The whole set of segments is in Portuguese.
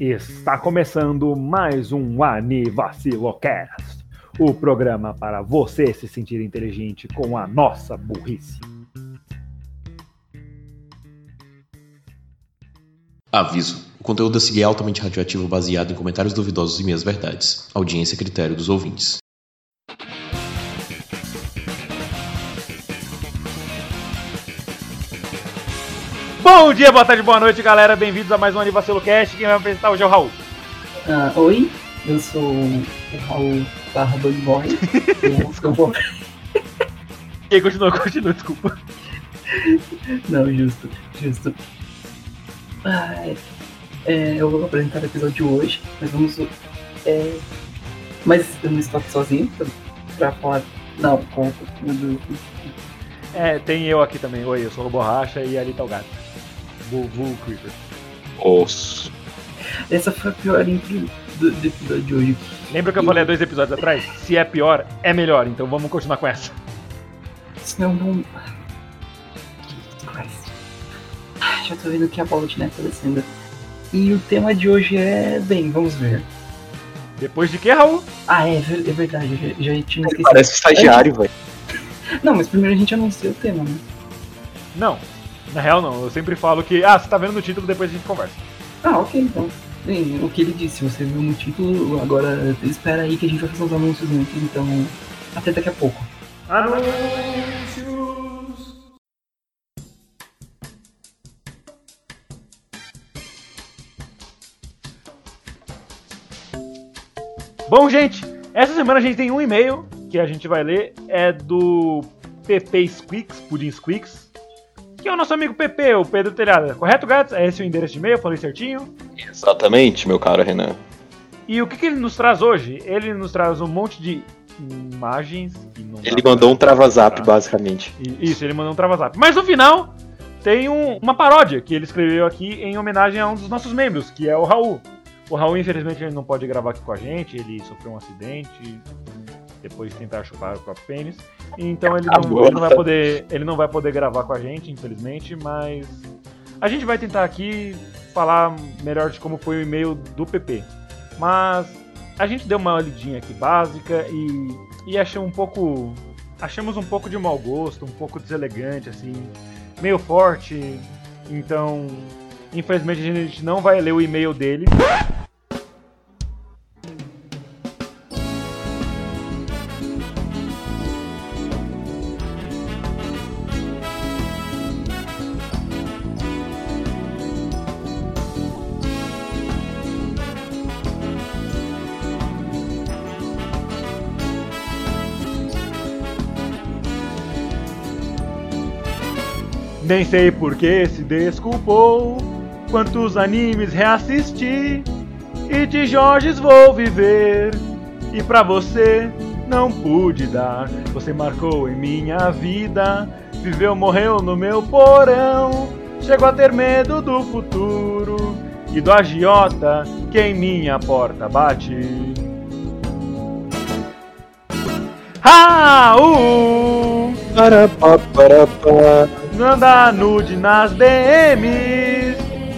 Está começando mais um Anivacilocast, o programa para você se sentir inteligente com a nossa burrice. Aviso: o conteúdo a seguir é altamente radioativo baseado em comentários duvidosos e meias verdades. Audiência a critério dos ouvintes. Bom dia, boa tarde, boa noite, galera. Bem-vindos a mais um Anivacilo Cast. Quem vai apresentar hoje é o Raul. Ah, oi, eu sou o Raul barra Boy. Vou- E aí, continua, continua, desculpa. Não, justo, justo. É, eu vou apresentar o episódio de hoje, mas vamos. É, mas eu não estou aqui sozinho pra, pra falar. Não, com meu. É, tem eu aqui também. Oi, eu sou o Borracha e ali tá o gato. Bull, Bull Creeper. Osso. Essa foi a pior intro do, do episódio de hoje. Lembra que eu falei há dois episódios atrás? Se é pior, é melhor. Então vamos continuar com essa. Senão não. Jesus Christ. Já tô vendo que a bola de neve tá descendo. E o tema de hoje é. Bem, vamos ver. Depois de que, Raul? Ah, é, é verdade, já, já tinha esquecido. Parece estagiário, velho. Não, mas primeiro a gente anuncia o tema, né? Não. Na real, não. Eu sempre falo que, ah, você tá vendo no título, depois a gente conversa. Ah, ok, então. Bem, o que ele disse, você viu no título, agora espera aí que a gente vai fazer uns anúncios antes, então. Até daqui a pouco. Anúncios! Bom, gente, essa semana a gente tem um e-mail que a gente vai ler, é do PP Squeaks, Pudim Squeaks, que é o nosso amigo PP, o Pedro Telhada. Correto, gatos? É esse o endereço de e-mail, falei certinho. Exatamente, meu caro Renan. E o que, que ele nos traz hoje? Ele nos traz um monte de imagens. Ele mandou um travazap, basicamente. Isso, ele mandou um travazap. Mas no final, tem um- uma paródia que ele escreveu aqui em homenagem a um dos nossos membros, que é o Raul. O Raul, infelizmente, ele não pode gravar aqui com a gente, ele sofreu um acidente depois de tentar chupar o próprio pênis. Então ele não, ele não vai poder, ele não vai poder gravar com a gente, infelizmente, mas a gente vai tentar aqui falar melhor de como foi o e-mail do PP. Mas a gente deu uma olhadinha aqui básica e, e achei um pouco achamos um pouco de mau gosto, um pouco deselegante, assim, meio forte. Então, infelizmente, a gente não vai ler o e-mail dele. Nem sei por que se desculpou. Quantos animes reassisti e de Jorges vou viver. E pra você não pude dar. Você marcou em minha vida. Viveu, morreu no meu porão. Chego a ter medo do futuro e do agiota que em minha porta bate. Raul! Para, pa, para, pa, Manda nude nas DMs.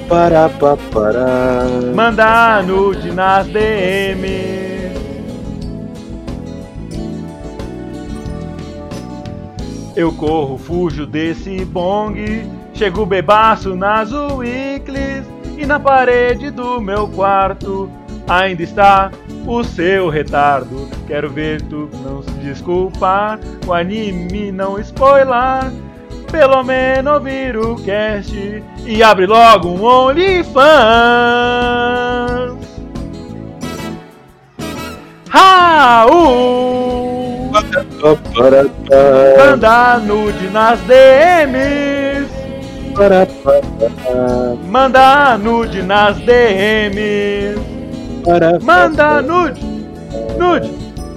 para, pa, para. Manda nude nas DMs. Eu corro, fujo desse bong. Chego bebaço nas weeklies. E na parede do meu quarto ainda está o seu retardo. Quero ver tu não se desculpar. O anime não spoiler. Pelo menos ouvir o cast e abre logo um OnlyFans. Raul! Manda nude nas DMs. Manda nude nas DMs. Manda nude, nude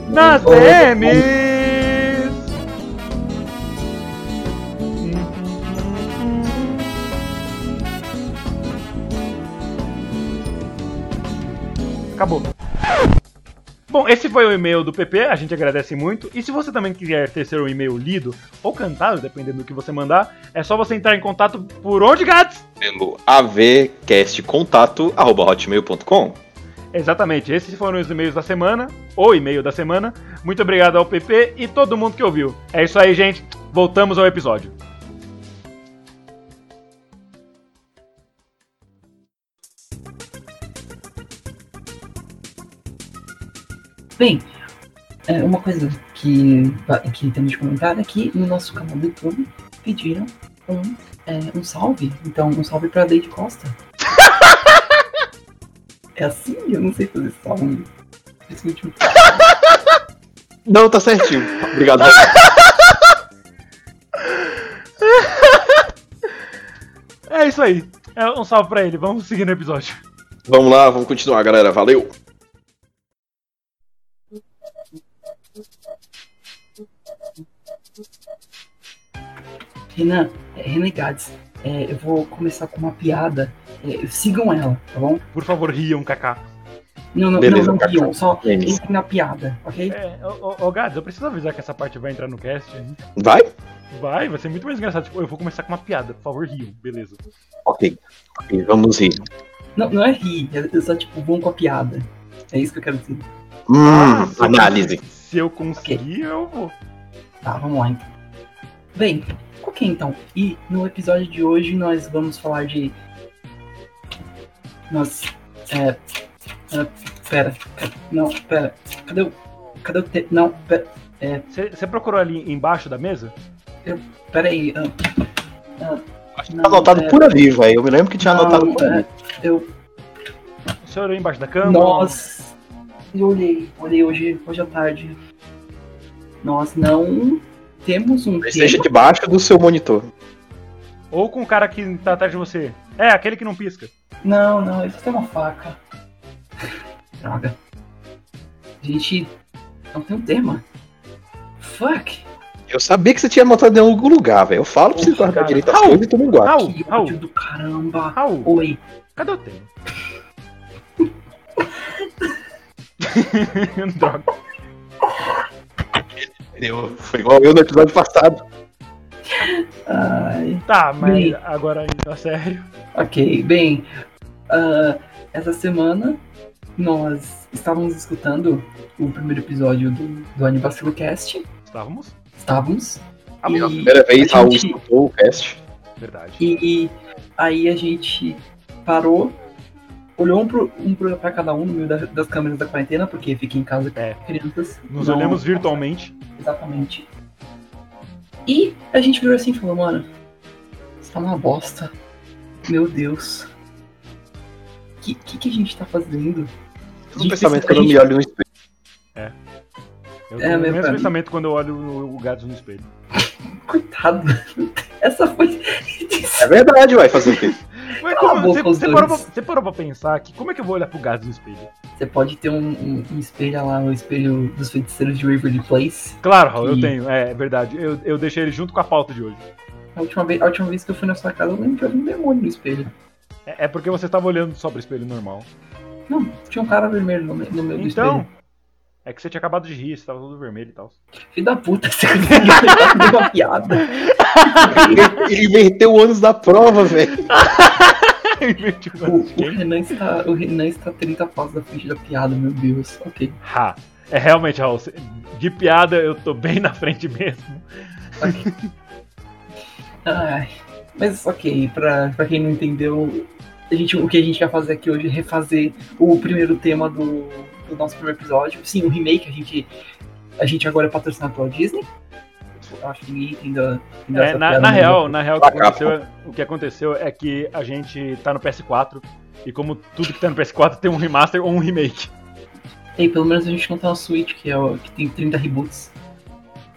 nas DMs. Acabou. Bom, esse foi o e-mail do PP, a gente agradece muito. E se você também quiser ter seu e-mail lido ou cantado, dependendo do que você mandar, é só você entrar em contato por onde, Gats? Pelo avcastcontato.hotmail.com. Exatamente, esses foram os e-mails da semana, o e-mail da semana. Muito obrigado ao PP e todo mundo que ouviu. É isso aí, gente. Voltamos ao episódio. Bem, é, uma coisa que, que temos de comentar é que no nosso canal do YouTube pediram um, é, um salve. Então, um salve pra Deide Costa. é assim? Eu não sei fazer salve. Esse último. Não, tá certinho. Obrigado. É isso aí. É um salve pra ele. Vamos seguir no episódio. vamos lá, vamos continuar, galera. Valeu. Renan, é, Renegades, é, eu vou começar com uma piada. É, sigam ela, tá bom? Por favor, riam, Kaká. Não, não, Beleza, não, não riam, só Memes. entrem na piada, ok? É, ô, ô, ô Gads, eu preciso avisar que essa parte vai entrar no cast. Vai? Vai, vai ser muito mais engraçado. Tipo, eu vou começar com uma piada, por favor, riam. Beleza. Ok. Ok, vamos rir. Não, não é rir, é só tipo, vão com a piada. É isso que eu quero dizer. Hum, Ah, se eu análise. Se eu conseguir, eu vou. Tá, vamos lá então. Bem, ok então. E no episódio de hoje nós vamos falar de. Nós. É. é, pera. Não, pera. Cadê o. Cadê o. Te... Não, pera. Você procurou ali embaixo da mesa? Pera aí. ah, ah, Acho que não, tá anotado pera. por ali, velho. Eu me lembro que tinha Não, anotado por ali. é, Eu. O senhor olhou embaixo da cama? Nós. Eu olhei, olhei hoje, hoje à tarde. Nós não temos um Esteja debaixo do seu monitor. Ou com o cara que tá atrás de você? É, aquele que não pisca. Não, não, isso tem uma faca. Droga. A gente não tem um tema. Fuck. Eu sabia que você tinha anotado em algum lugar, velho. Eu falo pra você guardar direito as coisas e tu não guarda. Raul, Que Raul, do caramba. Raul, Oi. cadê o tema? Droga. Eu- Foi igual eu no episódio passado. Ai, Tá, mas Bem. agora indo a sério. ok, bem. ah, essa semana nós estávamos escutando o primeiro episódio do, do Anibacilo Cast. Estávamos? Estávamos. Ah, E- Pela primeira vez, a Raul gente- escutou o cast. Verdade. E aí a gente parou, olhou um, pro, um pro- pra cada um no meio da- das câmeras da quarentena, porque fica em casa com É. crianças. Nos não- olhamos virtualmente. Exatamente. E a gente virou assim e falou, mano, isso tá uma bosta. Meu Deus. O que, que, que a gente tá fazendo? É Gente, pensamento quando eu me olho no espelho. Eu É, tenho o mesmo pensamento quando eu olho o, o gato no espelho. Coitado. Essa foi. É verdade, vai fazer o quê? Mas como, você, você parou pra, você parou pra pensar que como é que eu vou olhar pro gato no espelho? Você pode ter um, um, um espelho lá, o espelho dos feiticeiros de Waverly Place. Claro, Raul, eu E- tenho, é, é verdade. Eu, eu deixei ele junto com a pauta de hoje. A última, vez, a última vez que eu fui na sua casa, eu lembro que eu vi um demônio no espelho. É, é porque você estava olhando só pro espelho normal. Não, tinha um cara vermelho no, no meio do Então, espelho. é que você tinha acabado de rir, você tava todo vermelho e tal. Filho da puta, você conseguiu uma piada. Ele, ele inverteu o ônus da prova, velho. O? Renan está, o Renan está 30 passos da frente da piada, meu Deus. Ok. Ha. É realmente, Raul, de piada eu tô bem na frente mesmo. Ai, mas ok, pra, pra quem não entendeu, a gente, o que a gente vai fazer aqui hoje é refazer o primeiro tema do, do nosso primeiro episódio. Sim, o remake, a gente, a gente agora é patrocinado pela Disney. Acho que ninguém entendeu. entendeu É, na, na real, na real o, que aconteceu, o que aconteceu é que a gente tá no PS4 e como tudo que tá no PS4 tem um remaster ou um remake. Ei, pelo menos a gente não tá no Switch, que, é que tem 30 reboots.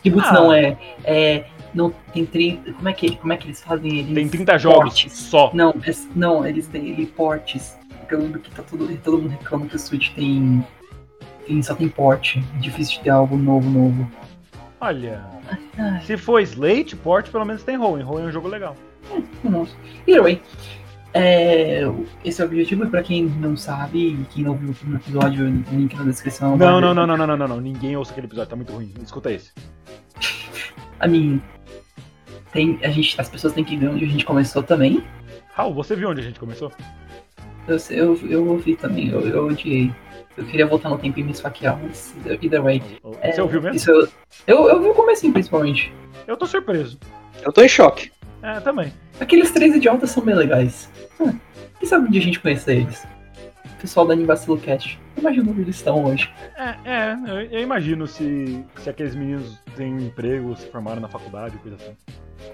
Reboots Ah. não, é. É. Não, tem 30. Como é que, como é que eles fazem? Eles Tem 30 jogos portes. só. Não, é- não, eles têm ele portes. Porque eu lembro que tá todo, todo mundo reclama que o Switch tem, tem. Só tem porte. É difícil de ter algo novo, novo. Olha, Ai, se for Slate, Port, pelo menos tem Rowan. Rowan é um jogo legal. nossa. Anyway, É, esse é o objetivo, e pra quem não sabe, e quem não viu o primeiro episódio, link na descrição. Não, não, não, não, não, não, não, não. Ninguém ouça aquele episódio, tá muito ruim. Escuta esse. A mim, tem, a gente, as pessoas têm que ver onde a gente começou também. Raul, você viu onde a gente começou? Eu, eu, eu ouvi também, eu, eu odiei. Eu queria voltar no tempo e me esfaquear, mas either way. É, Você ouviu mesmo? Isso eu, eu, eu vi o comecinho, principalmente. Eu tô surpreso. Eu tô em choque. É, também. Aqueles três idiotas são bem legais. Hum, quem sabe onde a gente conhecer eles? O pessoal da Anivacilo Cast. Imagina onde eles estão hoje. É, é eu, eu imagino se, se aqueles meninos têm um emprego, se formaram na faculdade, coisa assim.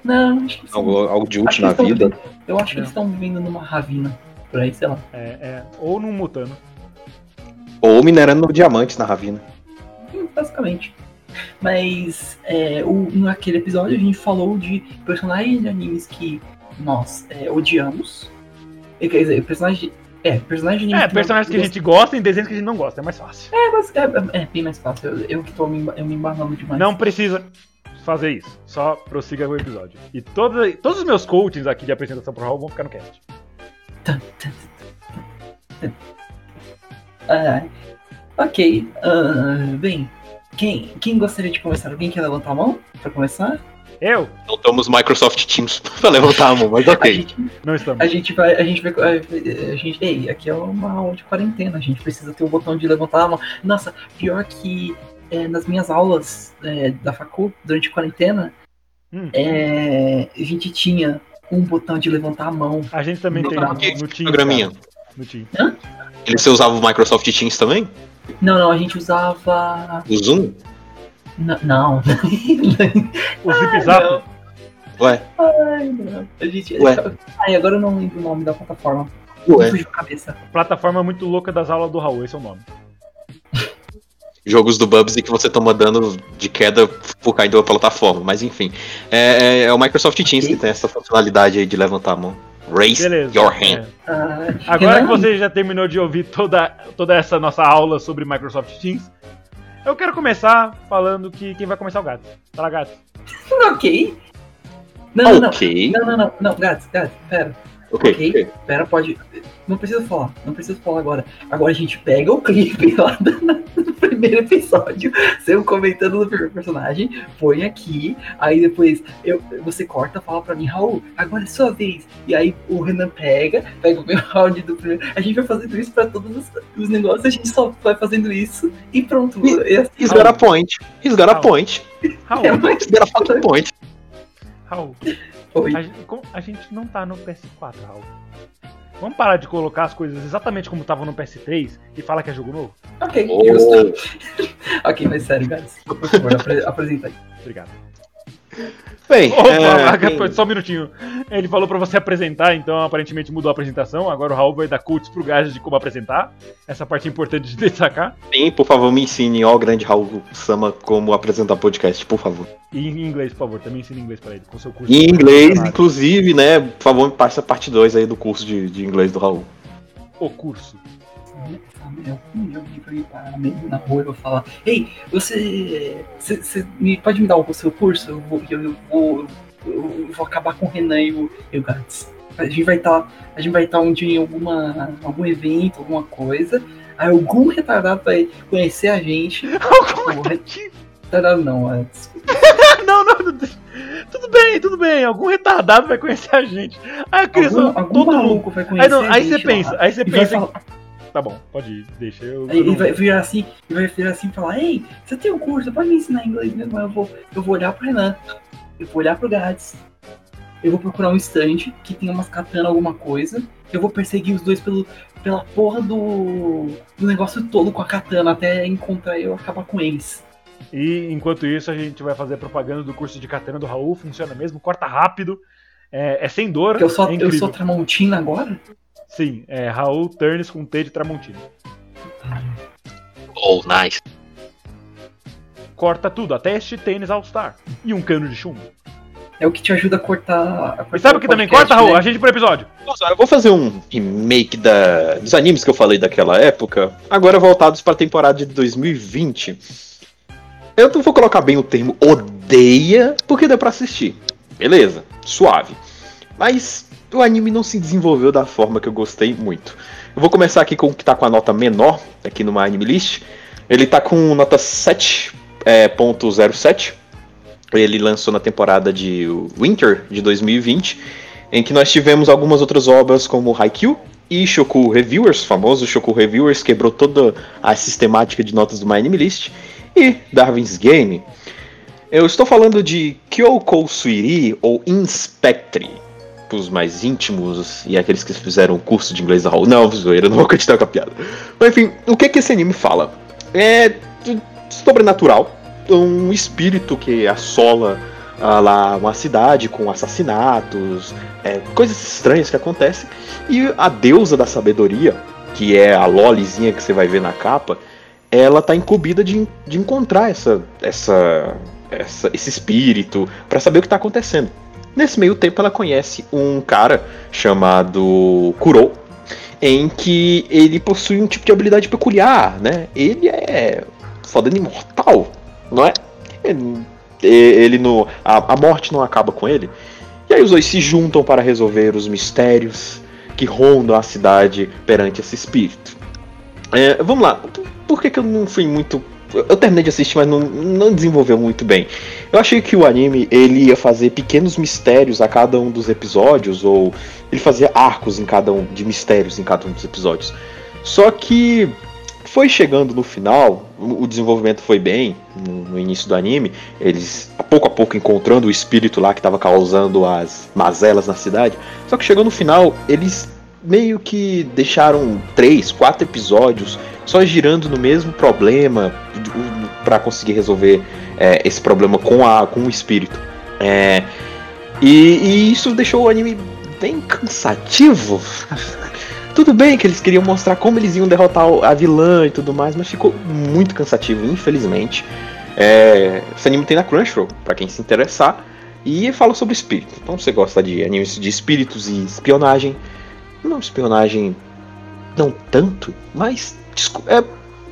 Não, acho que eles Algo, algo de útil na vida. vivendo- Eu acho que eles estão vivendo numa ravina. Por aí, sei lá. É, é, ou num mutano. Ou minerando diamantes na ravina. Hum, Basicamente. Mas é, o, naquele episódio a gente falou de personagens de animes que nós é, odiamos. E, Quer dizer, personagens de. É, personagens de anime É, personagens que a gente gosta e desenhos que a gente não gosta, é mais fácil. É, mas é, é bem mais fácil. Eu, eu que tô me, eu me embanando demais. Não precisa fazer isso. Só prossiga o episódio. E todo, todos os meus coachings aqui de apresentação pro Raul vão ficar no cast. Ah, ok. ah, bem, quem, quem gostaria de começar? Alguém quer levantar a mão pra começar? Eu? Não estamos Microsoft Teams pra levantar a mão, mas A ok. gente, Não estamos. a gente vai. A gente vai. A, a gente, ei, aqui é uma aula de quarentena. A gente precisa ter o botão de levantar a mão. Nossa, pior que é, nas minhas aulas é, da facul durante a quarentena, Hum. é, a gente tinha um botão de levantar a mão. A gente também tem no, no Teams. Programinha. cara. No Teams. Ele você usava o Microsoft Teams também? Não, não, a gente usava. O Zoom? N- não. O Zip Zap. Ué, Ai, não. A gente. Ué. Ai, agora eu não lembro o nome da plataforma. ué. Fugiu a cabeça. Plataforma muito louca das aulas do Raul, esse é o nome. Jogos do Bubsy que você toma dano de queda por cair da plataforma, mas enfim. É, é- é o Microsoft Teams Ok. que tem essa funcionalidade aí de levantar a mão. Raise Beleza. your hand. é. Agora que você já terminou de ouvir toda, toda essa nossa aula sobre Microsoft Teams, eu quero começar falando que quem vai começar é o gato. Fala, gato. Ok. Não, não, não. ok. Não, não, não, não, Gats, Gats, pera. Ok, ok. ok. Pera, pode. Não precisa falar, não precisa falar agora. Agora a gente pega o clipe lá do, do primeiro episódio, seu comentando do primeiro personagem, põe aqui, aí depois eu, você corta, fala pra mim, Raul, agora é sua vez. E aí o Renan pega, pega o meu áudio do primeiro. A gente vai fazendo isso pra todos os, os negócios, a gente só vai fazendo isso e pronto. E assim, He's got a point. He's got a point. Raul, é He's got a fucking point. Raul, Oi. a, a gente não tá no PS4, Raul. Vamos parar de colocar as coisas exatamente como estavam no PS3 e falar que é jogo novo? Ok, Oh. justo. ok, mas sério, Gats, por favor, aí. Obrigado. Bem, Opa, é, só um minutinho. Ele falou pra você apresentar, então aparentemente mudou a apresentação. Agora o Raul vai dar cultos pro Gás de como apresentar. Essa parte é importante de destacar. sim, por favor, me ensine, ó, grande Raul Sama, como apresentar podcast, por favor. E em inglês, por favor, também ensina inglês pra ele, com seu curso. Em inglês, inclusive, né? Por favor, me passe a parte 2 aí do curso de, de inglês do Raul. O curso. Eu alguém parar na rua e vou falar, ei, você, você, você me, pode me dar o seu curso? Eu vou, eu, eu vou, eu vou acabar com o Renan e o, e o Gats. A gente vai estar, a gente vai estar um dia em alguma, algum evento, alguma coisa. Aí algum retardado vai conhecer a gente. Algum. Retardado não, é, desculpa. não, não. Tudo bem, tudo bem. Algum retardado vai conhecer a gente. Aí, algum, algum todo maluco vai conhecer Aí, não, a aí você gente lá. pensa, aí você pensa. falar, Tá bom, pode ir, deixa. Eu, eu ele vai virar assim, ele vai virar assim e falar, ei, você tem um curso, pode me ensinar inglês mesmo? Eu vou, eu vou olhar pro Renan, eu vou olhar pro Gats, eu vou procurar um stand que tenha umas katana alguma coisa, eu vou perseguir os dois pelo, pela porra do, do negócio todo com a katana até encontrar eu e acabar com eles. E enquanto isso, a gente vai fazer propaganda do curso de katana do Raul. Funciona mesmo, corta rápido. É, é sem dor. Eu sou, é eu sou Tramontina agora? Sim, é Raul Turns com T de Tramontina. Oh, nice. Corta tudo, até este tênis All-Star. E um cano de chumbo. É o que te ajuda a cortar. A cortar E sabe o que também corta, Raul? né? A gente pro episódio. Nossa, eu vou fazer um remake da, dos animes que eu falei daquela época, agora voltados pra temporada de 2020. Eu não vou colocar bem o termo odeia, porque dá pra assistir. Beleza, suave. Mas o anime não se desenvolveu da forma que eu gostei muito. Eu vou começar aqui com o que tá com a nota menor aqui no My Anime List. Ele tá com nota 7.07. Ele lançou na temporada de Winter de 2020, em que nós tivemos algumas outras obras como Haikyuu e Shoku Reviewers, famoso Shoku Reviewers, quebrou toda a sistemática de notas do My Anime List, e Darwin's Game. Eu estou falando de Kyoko Suiri ou Inspectre, os mais íntimos e aqueles que fizeram o curso de inglês da Hall. Não, zoeira, não vou continuar com a piada. Mas enfim, o que, que esse anime fala? É sobrenatural, um espírito que assola ah, lá uma cidade com assassinatos, é, coisas estranhas que acontecem, e a deusa da sabedoria, que é a Lolizinha que você vai ver na capa, ela tá incumbida de, de encontrar essa, essa, essa esse espírito para saber o que tá acontecendo. Nesse meio tempo, ela conhece um cara chamado Kuro, em que ele possui um tipo de habilidade peculiar, né? Ele é foda imortal, não é? Ele, ele no, a, a morte não acaba com ele. E aí os dois se juntam para resolver os mistérios que rondam a cidade perante esse espírito. É, vamos lá, por que, que eu não fui muito eu terminei de assistir, mas não, não desenvolveu muito bem. Eu achei que o anime ele ia fazer pequenos mistérios a cada um dos episódios, ou ele fazia arcos em cada um de mistérios em cada um dos episódios. Só que foi chegando no final, o desenvolvimento foi bem no, início do anime, eles a pouco a pouco encontrando o espírito lá que estava causando as mazelas na cidade. Só que chegou no final, eles meio que deixaram três, quatro episódios só girando no mesmo problema para conseguir resolver é, esse problema com, a, com o espírito. É, e, e, isso deixou o anime bem cansativo. tudo bem que eles queriam mostrar como eles iam derrotar a vilã e tudo mais, mas ficou muito cansativo, infelizmente. É, esse anime tem na Crunchyroll, para quem se interessar. E fala sobre espírito. Então você gosta de animes de espíritos e espionagem. Não espionagem não tanto, mas é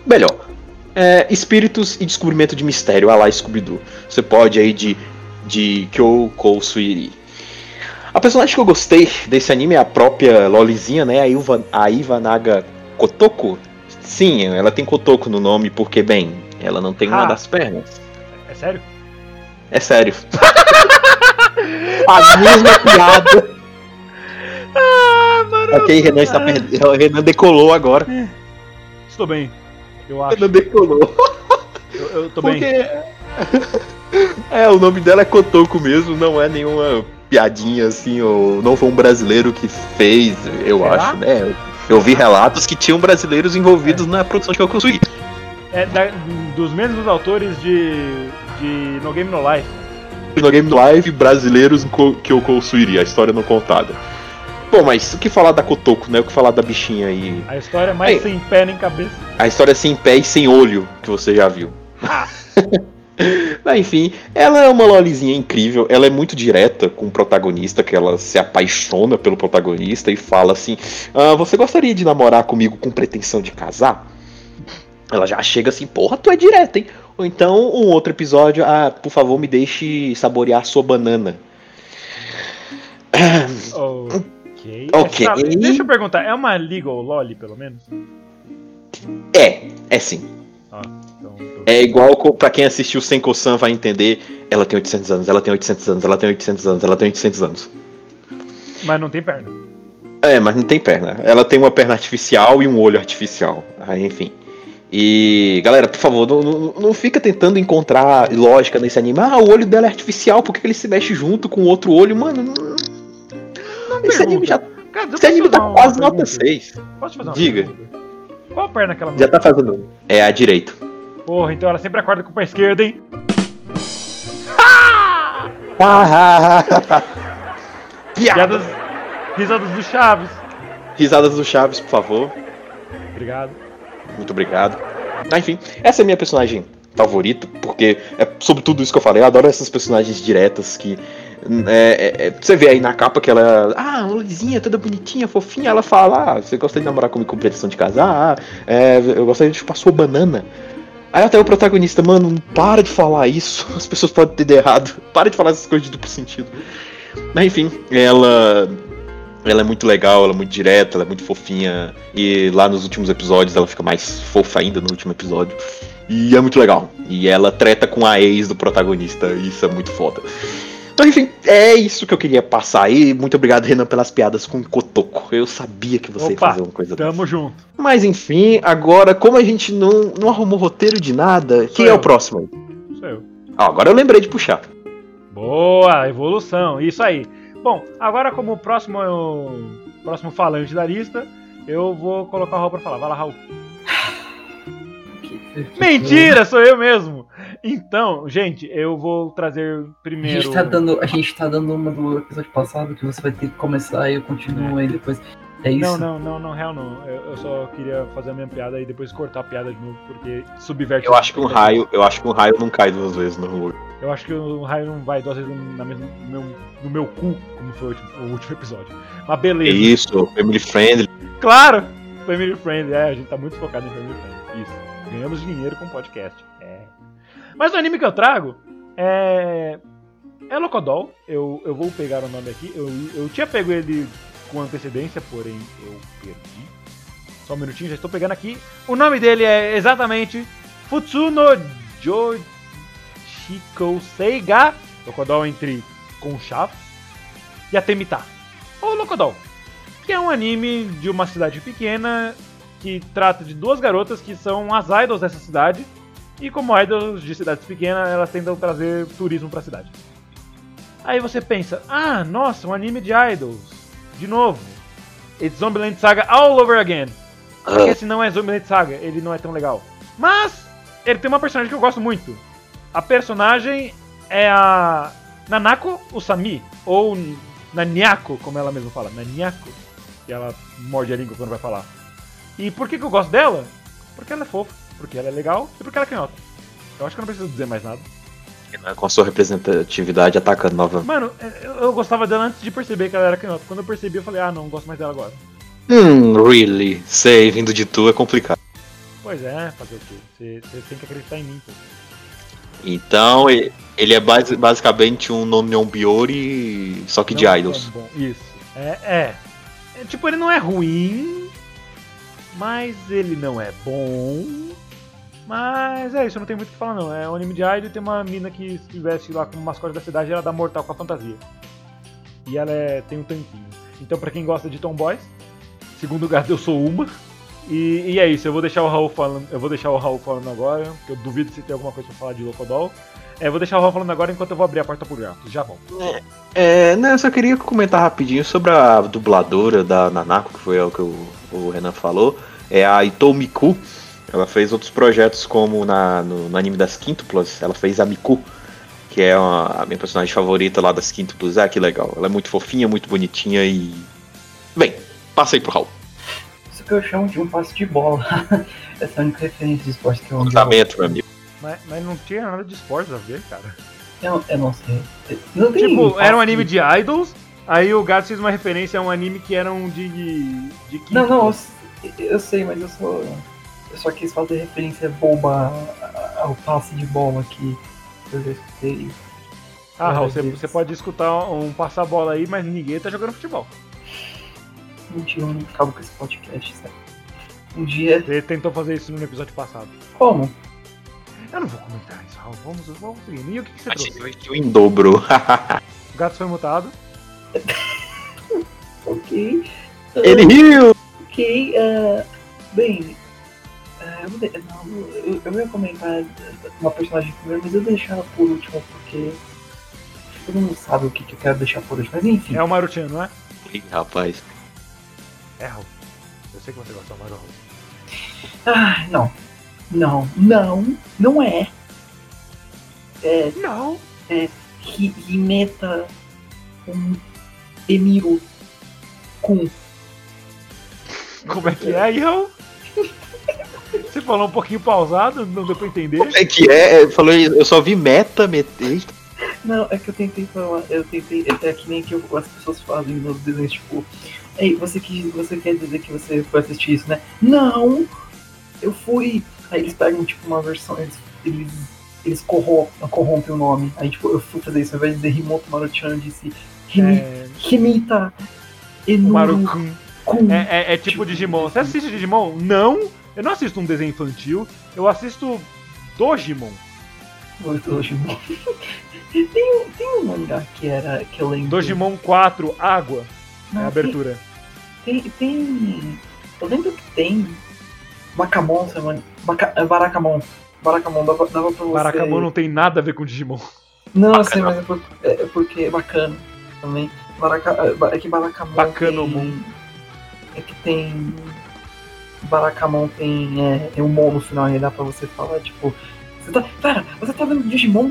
melhor. É, espíritos e descobrimento de mistério, a lá Scooby-Doo. Você pode aí de, de Kyoko Suiri. A personagem que eu gostei desse anime é a própria Lolizinha, né? A, Iva, a Ivanaga Kotoko. Sim, ela tem Kotoko no nome porque, bem, ela não tem ah, uma das pernas. É sério? É sério. a mesma piada. Ah, mano. Ok, Renan está perdendo. Renan decolou agora. Estou bem. Eu acho. Decolou. Eu, eu tô Porque... bem. É, o nome dela é Kotoko mesmo, não é nenhuma piadinha assim, ou não foi um brasileiro que fez, eu Será? acho, né? Eu vi relatos que tinham brasileiros envolvidos é. na produção de Kokosui. É da, dos mesmos autores de, de No Game No Life. No Game No Life, brasileiros que eu construiria, a história não contada. Bom, mas o que falar da Kotoko, né? O que falar da bichinha aí? A história é mais aí, sem pé nem cabeça. A história é sem pé e sem olho, que você já viu. Mas enfim, ela é uma lolizinha incrível, ela é muito direta com o protagonista, que ela se apaixona pelo protagonista e fala assim: ah, Você gostaria de namorar comigo com pretensão de casar? Ela já chega assim, porra, tu é direta, hein? Ou então, um outro episódio, ah, por favor, me deixe saborear sua banana. Oh. Ok. deixa eu perguntar, é uma legal lolly, pelo menos? É, é sim. Ah, então. É igual para quem assistiu Senko-san vai entender, ela tem 800 anos, ela tem 800 anos, ela tem 800 anos, ela tem 800 anos. Mas não tem perna. É, mas não tem perna. Ela tem uma perna artificial e um olho artificial. Aí, enfim. E, galera, por favor, não, não, não, fica tentando encontrar lógica nesse anime. Ah, o olho dela é artificial, por que ele se mexe junto com o outro olho? Mano, não, esse anime já. Cara, esse anime tá quase nota 6. Posso fazer uma Diga. Pergunta? Qual a perna que ela Já tá fazendo. É a direita. Porra, então ela sempre acorda com o pé esquerdo, hein? Piadas. Risadas do Chaves. Risadas do Chaves, por favor. Obrigado. Muito obrigado. Ah, enfim, essa é a minha personagem favorita, porque é sobre tudo isso que eu falei. Eu adoro essas personagens diretas que é, é, é, você vê aí na capa que ela. Ah, Luizinha toda bonitinha, fofinha. Ela fala: Ah, você gostaria de namorar comigo com pretensão de casar? Ah, é, eu gostaria de chupar sua banana. Aí até o protagonista, mano, para de falar isso. As pessoas podem ter errado. Para de falar essas coisas de duplo sentido. Mas enfim, ela. Ela é muito legal, ela é muito direta, ela é muito fofinha. E lá nos últimos episódios ela fica mais fofa ainda no último episódio. E é muito legal. E ela treta com a ex do protagonista. Isso é muito foda. Então, enfim, é isso que eu queria passar aí. Muito obrigado, Renan, pelas piadas com o Kotoko. Eu sabia que você ia Opa, fazer uma coisa dessa. Tamo junto. Mas enfim, agora, como a gente não, não arrumou roteiro de nada, quem é eu. o próximo aí? Sou eu. Ah, agora eu lembrei de puxar. Boa, evolução, isso aí. Bom, agora como próximo próximo falante da lista, eu vou colocar o Raul pra falar. Vai lá, Raul. Mentira, sou eu mesmo. Então, gente, eu vou trazer A primeiro. gente, tá dando, a gente tá dando uma do episódio passado que você vai ter que começar e eu continuo aí depois. É isso? Não, não, não, não, real não. Eu, eu só queria fazer a minha piada e depois cortar a piada de novo, porque subverte. Eu acho que um raio, eu acho que um raio não cai duas vezes no Hulk. Eu acho que o raio não vai duas vezes na mesma, no, meu, no meu cu, como foi o último, o último episódio. Mas É beleza. isso, family friendly. Claro! Family friendly, é, a gente tá muito focado em family friendly. Isso. Ganhamos dinheiro com podcast. É. Mas o anime que eu trago é. É Locodol. Eu, eu vou pegar o nome aqui. Eu, eu tinha pego ele com antecedência, porém eu perdi. Só um minutinho, já estou pegando aqui. O nome dele é exatamente Futsuno Joshiko Seiga. Locodol entre Conchavo e Atemita. Ou Locodol que é um anime de uma cidade pequena que trata de duas garotas que são as idols dessa cidade. E como idols de cidades pequenas, elas tentam trazer turismo pra cidade. Aí você pensa, ah, nossa, um anime de idols. De novo. It's Zombieland Saga all over again. Porque esse não é Zombieland Saga, ele não é tão legal. Mas, ele tem uma personagem que eu gosto muito. A personagem é a Nanako Usami, ou Naniako, como ela mesma fala, Naniako. Que ela morde a língua quando vai falar. E por que, que eu gosto dela? Porque ela é fofa, porque ela é legal e porque ela é canhota. Eu acho que eu não preciso dizer mais nada. Com a sua representatividade atacando nova. Mano, eu, eu gostava dela antes de perceber que ela era canhota. Quando eu percebi, eu falei, ah, não, gosto mais dela agora. Hum, really? Sei, vindo de tu é complicado. Pois é, fazer o quê? Você tem que acreditar em mim, pô. Então, ele é basi- basicamente um Nonion Biori, só que de Não é idols. bom, Isso. É, é. É, Tipo, ele não é ruim, mas ele não é bom. Mas é isso, não tem muito o que falar não. É um anime de idol e tem uma mina que se veste lá como mascote da cidade ela dá mortal com a fantasia. E ela é, tem um tanquinho. Então pra quem gosta de tomboys, segundo gato eu sou uma. E, e é isso, eu vou deixar o Raul falando. Eu vou deixar o Raul falando agora, porque eu duvido se tem alguma coisa pra falar de Locodol. É, vou deixar o Raul falando agora enquanto eu vou abrir a porta pro gato. Já volto. É, não, eu só queria comentar rapidinho sobre a dubladora da Nanako, que foi o que o, o Renan falou. É a Ito Miku. Ela fez outros projetos como na, no, no anime das Quíntuplas. Ela fez a Miku, que é uma- a minha personagem favorita lá das Quíntuplas. Ah, que legal. Ela é muito fofinha, muito bonitinha e. Bem, passei pro Raul. Isso que eu chamo de um passe de bola. Essa é a única referência de esporte que eu Cruzamento, meu amigo. Mas, mas não tinha nada de esportes a ver, cara. Eu, eu não sei. Não tem Tipo, era um anime de idols, aí o Gato fez uma referência a um anime que eram de. de Não, não, eu, eu sei, mas eu só. Eu só quis fazer referência boba ao passe de bola que eu já escutei. Ah, Raul, você, você pode escutar um passar bola aí, mas ninguém tá jogando futebol. Mentira, eu não acabo com esse podcast, sabe? Um dia. Você tentou fazer isso no episódio passado. Como? Eu não vou comentar isso, Raul. Vamos, vamos seguir. E o que, que você Achei trouxe? investiu em dobro. O gato foi mutado. Ok. Ele riu! Ok, ah, bem. Ah, eu, vou não, eu, eu ia comentar uma personagem primeiro, mas eu vou deixar ela por último porque todo mundo sabe o que, que eu quero deixar por último. Mas enfim, É o Maruchan, não é? Ih, rapaz. É, Raul. Eu sei que você gosta do Maru, Raul. ah, não, não, não, não é. É Não! Hi- Himeta um Emiru Kun. Como é que é Raul? Você falou um pouquinho pausado, não deu pra entender. Como é que é? Falou, eu só vi meta, meter. Não, é que eu tentei falar, eu tentei, é que nem que eu- as pessoas fazem nos desenhos, tipo, ei, você, que, você quer dizer que você foi assistir isso, né? Não! Eu fui. Aí eles pegam, tipo, uma versão, eles, eles, eles corrom- corrompem o nome. Aí, tipo, eu fui fazer isso, ao invés de dizer Himoto Maruchan, eu disse Himi, É, Himita Enu. É, é- é tipo Digimon. Você assiste Digimon? Não. Eu não assisto um desenho infantil. Eu assisto Dojimon. O Dojimon. tem, um- tem um mangá que era. que eu lembro. Dojimon 4, Água. É Não, a abertura. Tem, tem. Eu lembro que tem. Bacamon, você mano. Baca, é Barakamon. Barakamon, dava, dava pra você. Barakamon não tem nada a ver com Digimon. Não, eu sei, mas é, por- é- é porque é bacana também. Baraca, é é que Barakamon. Bacanomon. Tem, é que tem. Barakamon tem, é, tem um mon no final e dá pra você falar, tipo. Você tá, pera, você tá vendo Digimon?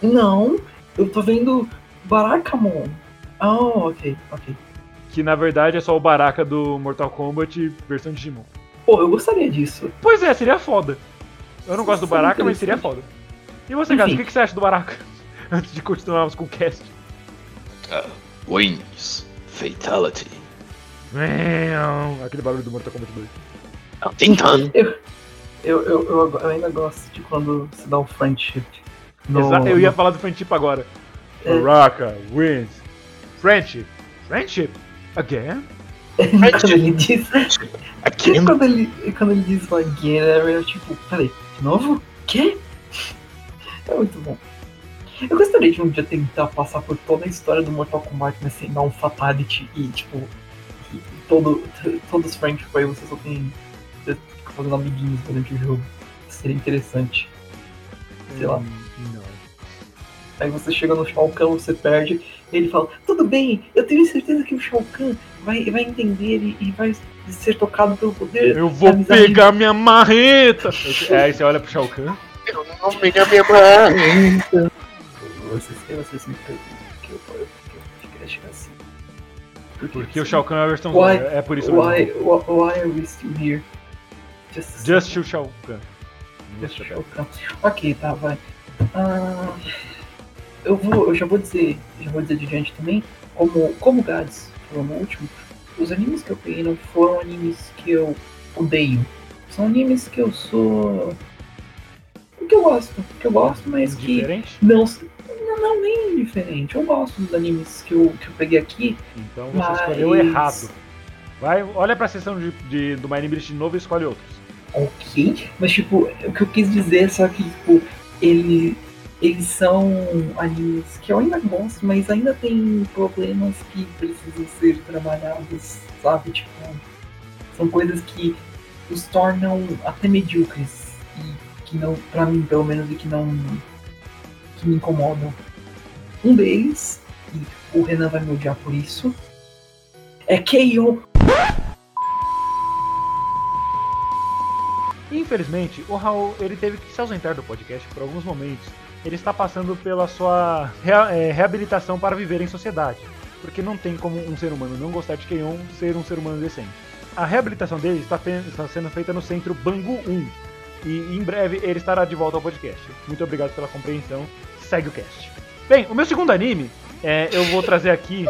Não, eu tô vendo Barakamon. Ah, ok, ok. Que na verdade é só o Baraka do Mortal Kombat versão Digimon. Pô, eu gostaria disso. Pois é, seria foda. Eu não gosto do Baraka, mas seria foda. E você, Gato, o que que você acha do Baraka? Antes de continuarmos com o cast. Wings. Fatality. Aquele barulho do Mortal Kombat 2. Tintan. Eu, eu, eu, eu ainda gosto de quando se dá o friendship. no- Exa- eu ia no- falar do friendship agora. É. Baraka wins. Friendship. Friendship? Again? quando ele diz. Again. Quando ele, quando ele diz again, é eu tipo, peraí, de novo? Quê? É muito bom. Eu gostaria de um dia tentar passar por toda a história do Mortal Kombat, mas sem dar um fatality e tipo. e Todo, todos os friendship aí você só tem. Você fica fazendo amiguinhos durante o jogo. Seria interessante. Sei lá. Hum, Não. Aí você chega no Shao Kahn, você perde, e ele fala, tudo bem, eu tenho certeza que o Shao Kahn vai, vai entender e, e vai ser tocado pelo poder. Eu vou da amizade." pegar minha marreta! É, aí você olha pro Shao Kahn. Eu não me minha mãe. Vocês, vocês me perguntam que eu, assim. Porque o Shao Kahn é a versão Why- É por isso Why, mesmo. why, why are we still here? Just, Just o Shao Kahn. Just Shao Kahn. Ok, tá, vai. Ah, eu, vou, eu já vou dizer, já vou dizer de diante também, como, como o Gads falou no último, os animes que eu peguei não foram animes que eu odeio. São animes que eu sou. que eu gosto, que eu gosto, mas que Diferente? não. Não, não, nem diferente. Eu gosto dos animes que eu, que eu peguei aqui. Então você Mas- escolheu errado. Vai, olha pra seção de, de- do My List de novo e escolhe outros. Ok, mas tipo, o que eu quis dizer é só que, tipo, ele, eles são animes que eu ainda gosto, mas ainda tem problemas que precisam ser trabalhados, sabe? Tipo, são coisas que os tornam até medíocres e que não, pra mim pelo menos, e que não que me incomodam. Um deles, e o Renan vai me odiar por isso, é K.O. Infelizmente, o Raul ele teve que se ausentar do podcast por alguns momentos. Ele está passando pela sua rea- é, reabilitação para viver em sociedade. Porque não tem como um ser humano não gostar de Keion ser um ser humano decente. A reabilitação dele está, está sendo feita no centro Bangu 1. E em breve ele estará de volta ao podcast. Muito obrigado pela compreensão. Segue o cast. Bem, o meu segundo anime, é, eu vou trazer aqui.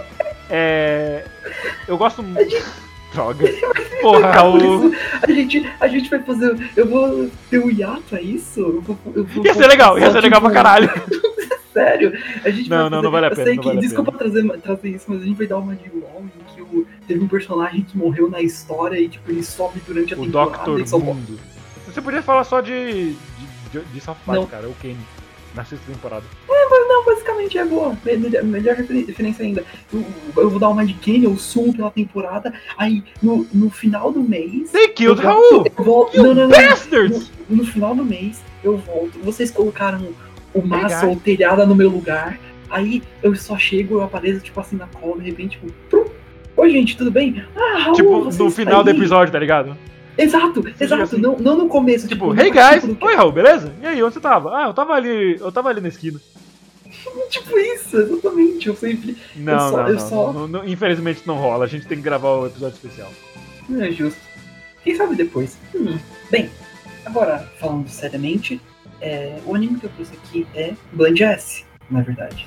É, eu gosto muito. Droga. Porra, isso, a gente, a gente vai fazer. Eu vou ter um hiato, é isso? Eu vou, eu vou, Ia ser legal, ia ser legal pra caralho. Sério, a gente Não, vai não, fazer, não vale a pena, sei não que, vale a desculpa trazer, trazer isso, mas a gente vai dar uma de LOL em que o, teve um personagem que morreu na história e tipo, ele sobe durante a O temporada só morre. Mundo. Você podia falar só de, de, de, de South Park, Não. cara, o Kenny, na sexta temporada. Basicamente é boa. Me- Melhor, referência ainda. Eu, eu vou dar uma de Kenny, eu sumo pela temporada, aí no, no final do mês. They killed eu Raul! volto- eu volto, You não, não, não. bastards! No, no final do mês, eu volto. Vocês colocaram o massa ou telhada no meu lugar. Aí eu só chego, eu apareço, tipo assim, na cola, de repente, tipo, prum. Oi, gente, tudo bem? Ah, Raul, Tipo, no está final do aí?" episódio, tá ligado? Exato, exato. assim. Não, não no começo. Tipo, no hey guys! Oi, Raul, beleza? E aí, onde você tava? Ah, eu tava ali, eu tava ali na esquina. Tipo isso, exatamente. Eu sempre. Não, só- não, eu não, só- não, não, Infelizmente não rola, a gente tem que gravar o episódio especial. Não é justo. Quem sabe depois. Hum, Bem, agora, falando seriamente, é, o anime que eu trouxe aqui é Blind S, na verdade.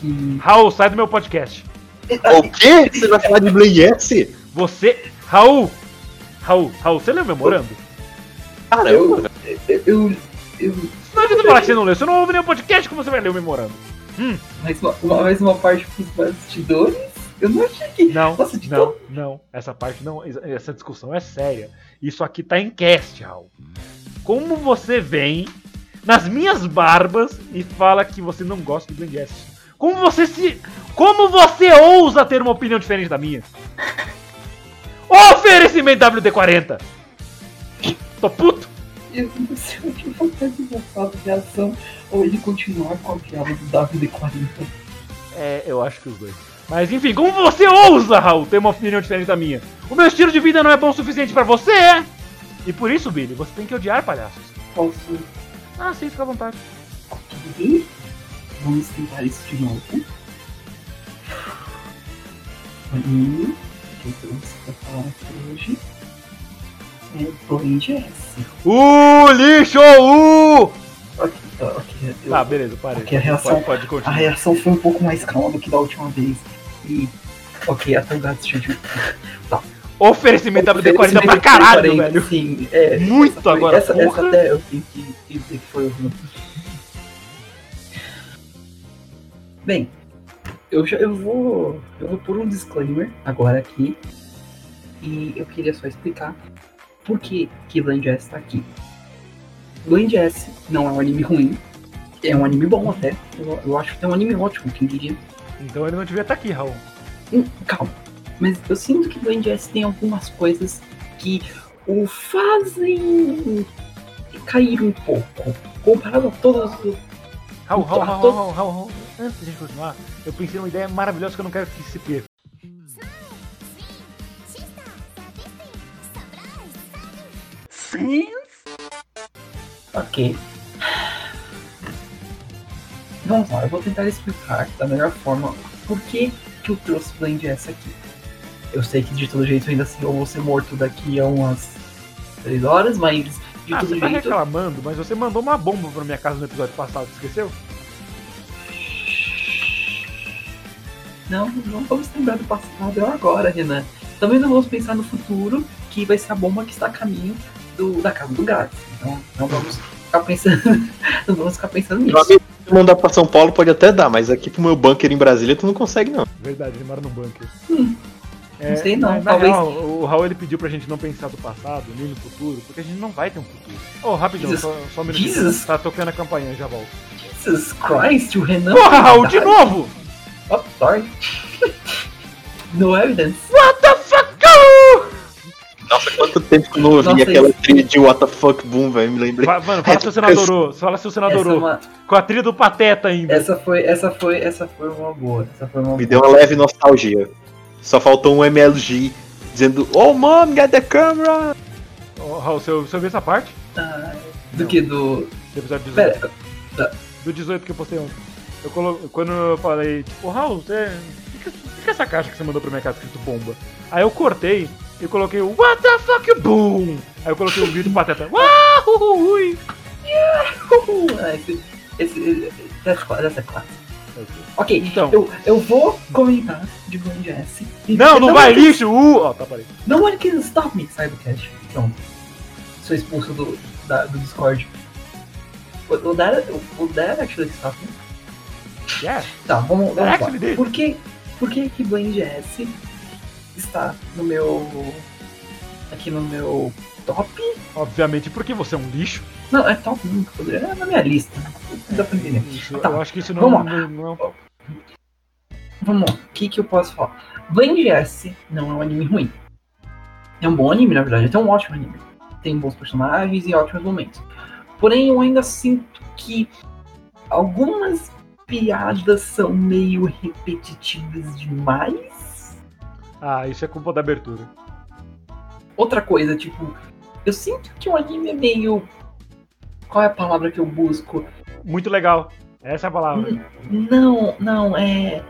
Que. Raul, sai do meu podcast. O quê? Você vai falar de Blade S? Você. Raul! Raul, Raul, você leu o memorando? Caramba! Eu. eu, eu Não adianta falar que você não leu, você não ouve nenhum podcast, como você vai ler o memorando? mais, uma, uma- mais uma parte pros bastidores. Eu não achei que. Não, Nossa, de não, não. Essa parte não. Essa discussão é séria. Isso aqui tá em cast, Raul. Como você vem nas minhas barbas e fala que você não gosta do Blind? Como você se. Como você ousa ter uma opinião diferente da minha? Oferecimento WD-40! Tô puto! Eu não sei o que vontade de voltar a reação ou ele continuar com a piada do WD-40. É, eu acho que os dois. Mas enfim, como você ousa, Raul, ter uma opinião diferente da minha? O meu estilo de vida não é bom o suficiente pra você, é? E por isso, Billy, você tem que odiar palhaços. Posso. Ah, sim, fica à vontade. Ok. Vamos tentar isso de novo. Anime que eu trouxe pra falar aqui hoje é Blind S. Uh, lixo! Uh! Ok, tá, ok. eu- Tá, beleza, parei. Ok, a reação- Pode, pode A reação foi um pouco mais calma do que da última vez. E. Ok, até o gato assistiu. Oferecimento WD-40 pra caralho, velho. Sim, é. Muito essa foi- agora, Essa, essa porra. até eu tenho que que dizer que foi o. Bem, eu, já, eu vou. Eu vou pôr um disclaimer agora aqui. E eu queria só explicar por que, que Blind S tá aqui. Blind S não é um anime ruim. É um anime bom até. Eu, eu acho que é um anime ótimo, quem diria. Então ele não devia estar aqui, Raul. Hum, Calma. Mas eu sinto que Blind S tem algumas coisas que o fazem cair um pouco. Comparado a todos os. Raul, Raul, Tá, Raul, Raul, Raul, Raul. Antes da gente continuar, eu pensei numa ideia maravilhosa que eu não quero que se perca. Ok. Vamos lá, eu vou tentar explicar da melhor forma por que, que eu trouxe Blind S aqui. Eu sei que de todo jeito ainda assim eu vou ser morto daqui a umas 3 horas, mas de Ah, todo você tá jeito. reclamando, mas você mandou uma bomba pra minha casa no episódio passado, esqueceu? Não, não vamos lembrar do passado, é agora, Renan. Também não vamos pensar no futuro, que vai ser a bomba que está a caminho do, da casa do gato. Então, não vamos ficar pensando. não vamos ficar pensando nisso. se mandar pra São Paulo pode até dar, mas aqui pro meu bunker em Brasília tu não consegue, não. Verdade, ele mora num bunker. Hum, não sei não, na- na talvez- real, o Raul ele pediu pra gente não pensar do passado, nem no futuro, porque a gente não vai ter um futuro. Oh, rapidão, Jesus. só, só um minutinho. Jesus. Tá tocando a campainha, já volto. Jesus Christ, o Renan. Porra, Raul, de novo! Oh, sorry. no evidence. What the fuck? Nossa, quanto tempo que eu não ouvi Nossa, aquela isso- trilha de What the fuck boom, velho, me lembrei. Va- Mano, fala se você não adorou. Fala se você não é adorou. uma- Com a trilha do Pateta ainda. essa foi, essa foi, essa foi uma boa. Essa foi uma Me boa. deu uma leve nostalgia. Só faltou um MLG dizendo, oh mom, get the camera! Ô, Raul, você, você ouviu essa parte? Ah, do Não. que do. Do episódio 18. Pera, Do 18 que eu postei ontem. Eu colo... Quando eu falei, tipo, Raul, você. O que é essa caixa que você mandou pra minha casa escrito bomba? Aí eu cortei e coloquei o What the fuck boom! Aí eu coloquei o vídeo do Pateta. Uau, ui. Esse, esse, that's, cla- that's a class. Ok. Então. eu, eu vou comentar de Blind S. Não, não vai, one can- lixo! Uh! Ó, tá, parei. No one can stop me, sai do cast. Pronto. Sou expulso do, da- do Discord. O, o, that, o that actually stop me. Yeah. Tá, vamos, vamos lá. Por que, por que que Blind S está no meu... Aqui no meu top? Obviamente, porque você é um lixo. Não, é top nunca. poderia- É na minha lista. Dá pra entender. Isso, Tá. Eu acho que isso não, Vamos não, não é um Vamos lá, o que, que eu posso falar? Blind S não é um anime ruim. É um bom anime, na verdade, é um ótimo anime. Tem bons personagens e ótimos momentos. Porém, eu ainda sinto que algumas piadas são meio repetitivas demais. Ah, isso é culpa da abertura. Outra coisa, tipo, eu sinto que o anime é meio. Qual é a palavra que eu busco? Muito legal. Essa é a palavra. Não, não, é.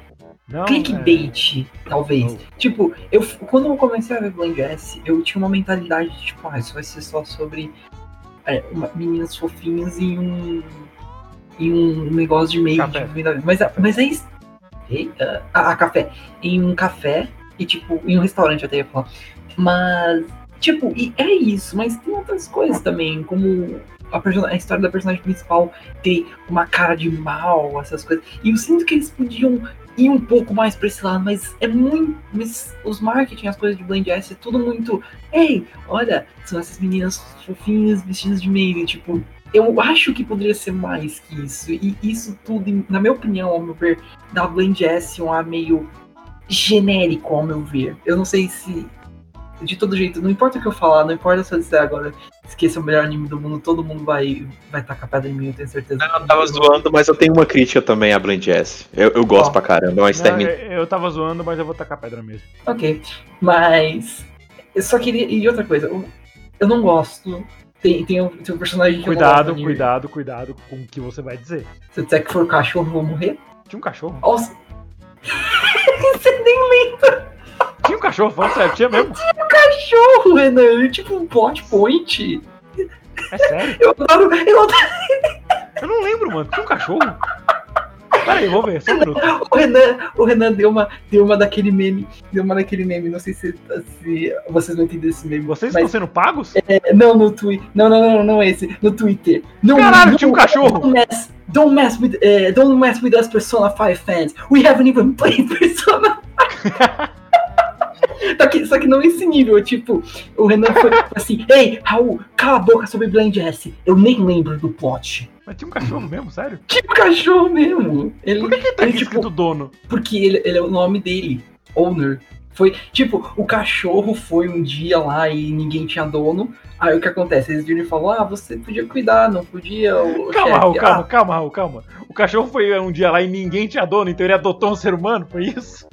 Não, clickbait, talvez. Não. Tipo, eu, quando eu comecei a ver Blind S, eu tinha uma mentalidade de tipo, ah, isso vai ser só sobre é, uma- meninas fofinhas e um. e um negócio de meio Café. de. Mas, mas é isso. Eita, ah, ah, café. Em um café e tipo, em um restaurante até ia falar. Mas, tipo, e é isso, mas tem outras coisas também, como a, a história da personagem principal ter uma cara de mal, essas coisas. E eu sinto que eles podiam ir um pouco mais pra esse lado, mas é muito. Mas os marketing, as coisas de Blind S, é tudo muito. Ei, olha, são essas meninas fofinhas vestidas de Maiden, tipo. Eu acho que poderia ser mais que isso. E isso tudo, na minha opinião, ao meu ver, dá Blind S um ar meio genérico, ao meu ver. Eu não sei se. De todo jeito, não importa o que eu falar, não importa se eu disser agora que esse é o melhor anime do mundo, todo mundo vai, vai tacar pedra em mim, eu tenho certeza. Eu tava zoando, mas eu tenho uma crítica também a Blind S. Eu, eu gosto Ó. pra caramba, mas Não, termina. eu, eu tava zoando, mas eu vou tacar pedra mesmo. Ok, mas. Eu só queria. E outra coisa, eu, eu não gosto. Tem, tem, um, tem um personagem que eu não Cuidado, gosto cuidado, cuidado com o que você vai dizer. Se eu disser que for cachorro, eu vou morrer. Tinha um cachorro? Nossa! Você nem Tinha um cachorro, falando sério, tinha mesmo. cachorro, Renan! Ele é tipo um plot point. É sério. Eu adoro. Eu adoro. Eu não lembro, mano. Tinha um cachorro? Pera aí, vou ver, só um minuto. O Renan, o Renan deu uma, deu uma daquele meme. Deu uma daquele meme. Não sei se, se vocês vão entender esse meme. Vocês mas, estão sendo pagos? é, Não, no Twitter. Não, não, não, não esse. No Twitter. Não, Caralho, não, tinha um cachorro. Don't mess, don't mess with, eh, don't mess with us Persona 5 fans. We haven't even played Persona 5. Só que, só que não esse nível, tipo, o Renan foi assim, ei, Raul, cala a boca sobre Blind S. Eu nem lembro do plot. Mas tinha um cachorro mesmo, sério? Tipo cachorro mesmo. Ele, Por que, que tá ele, aqui tipo, dono? porque ele, ele é o nome dele, owner. Foi, tipo, o cachorro foi um dia lá e ninguém tinha dono. Aí o que acontece? Eles viram e falaram, ah, você podia cuidar, não podia, o Calma, chefe. Raul, calma, Ah, calma, Raul, calma. O cachorro foi um dia lá e ninguém tinha dono, então ele adotou um ser humano, foi isso?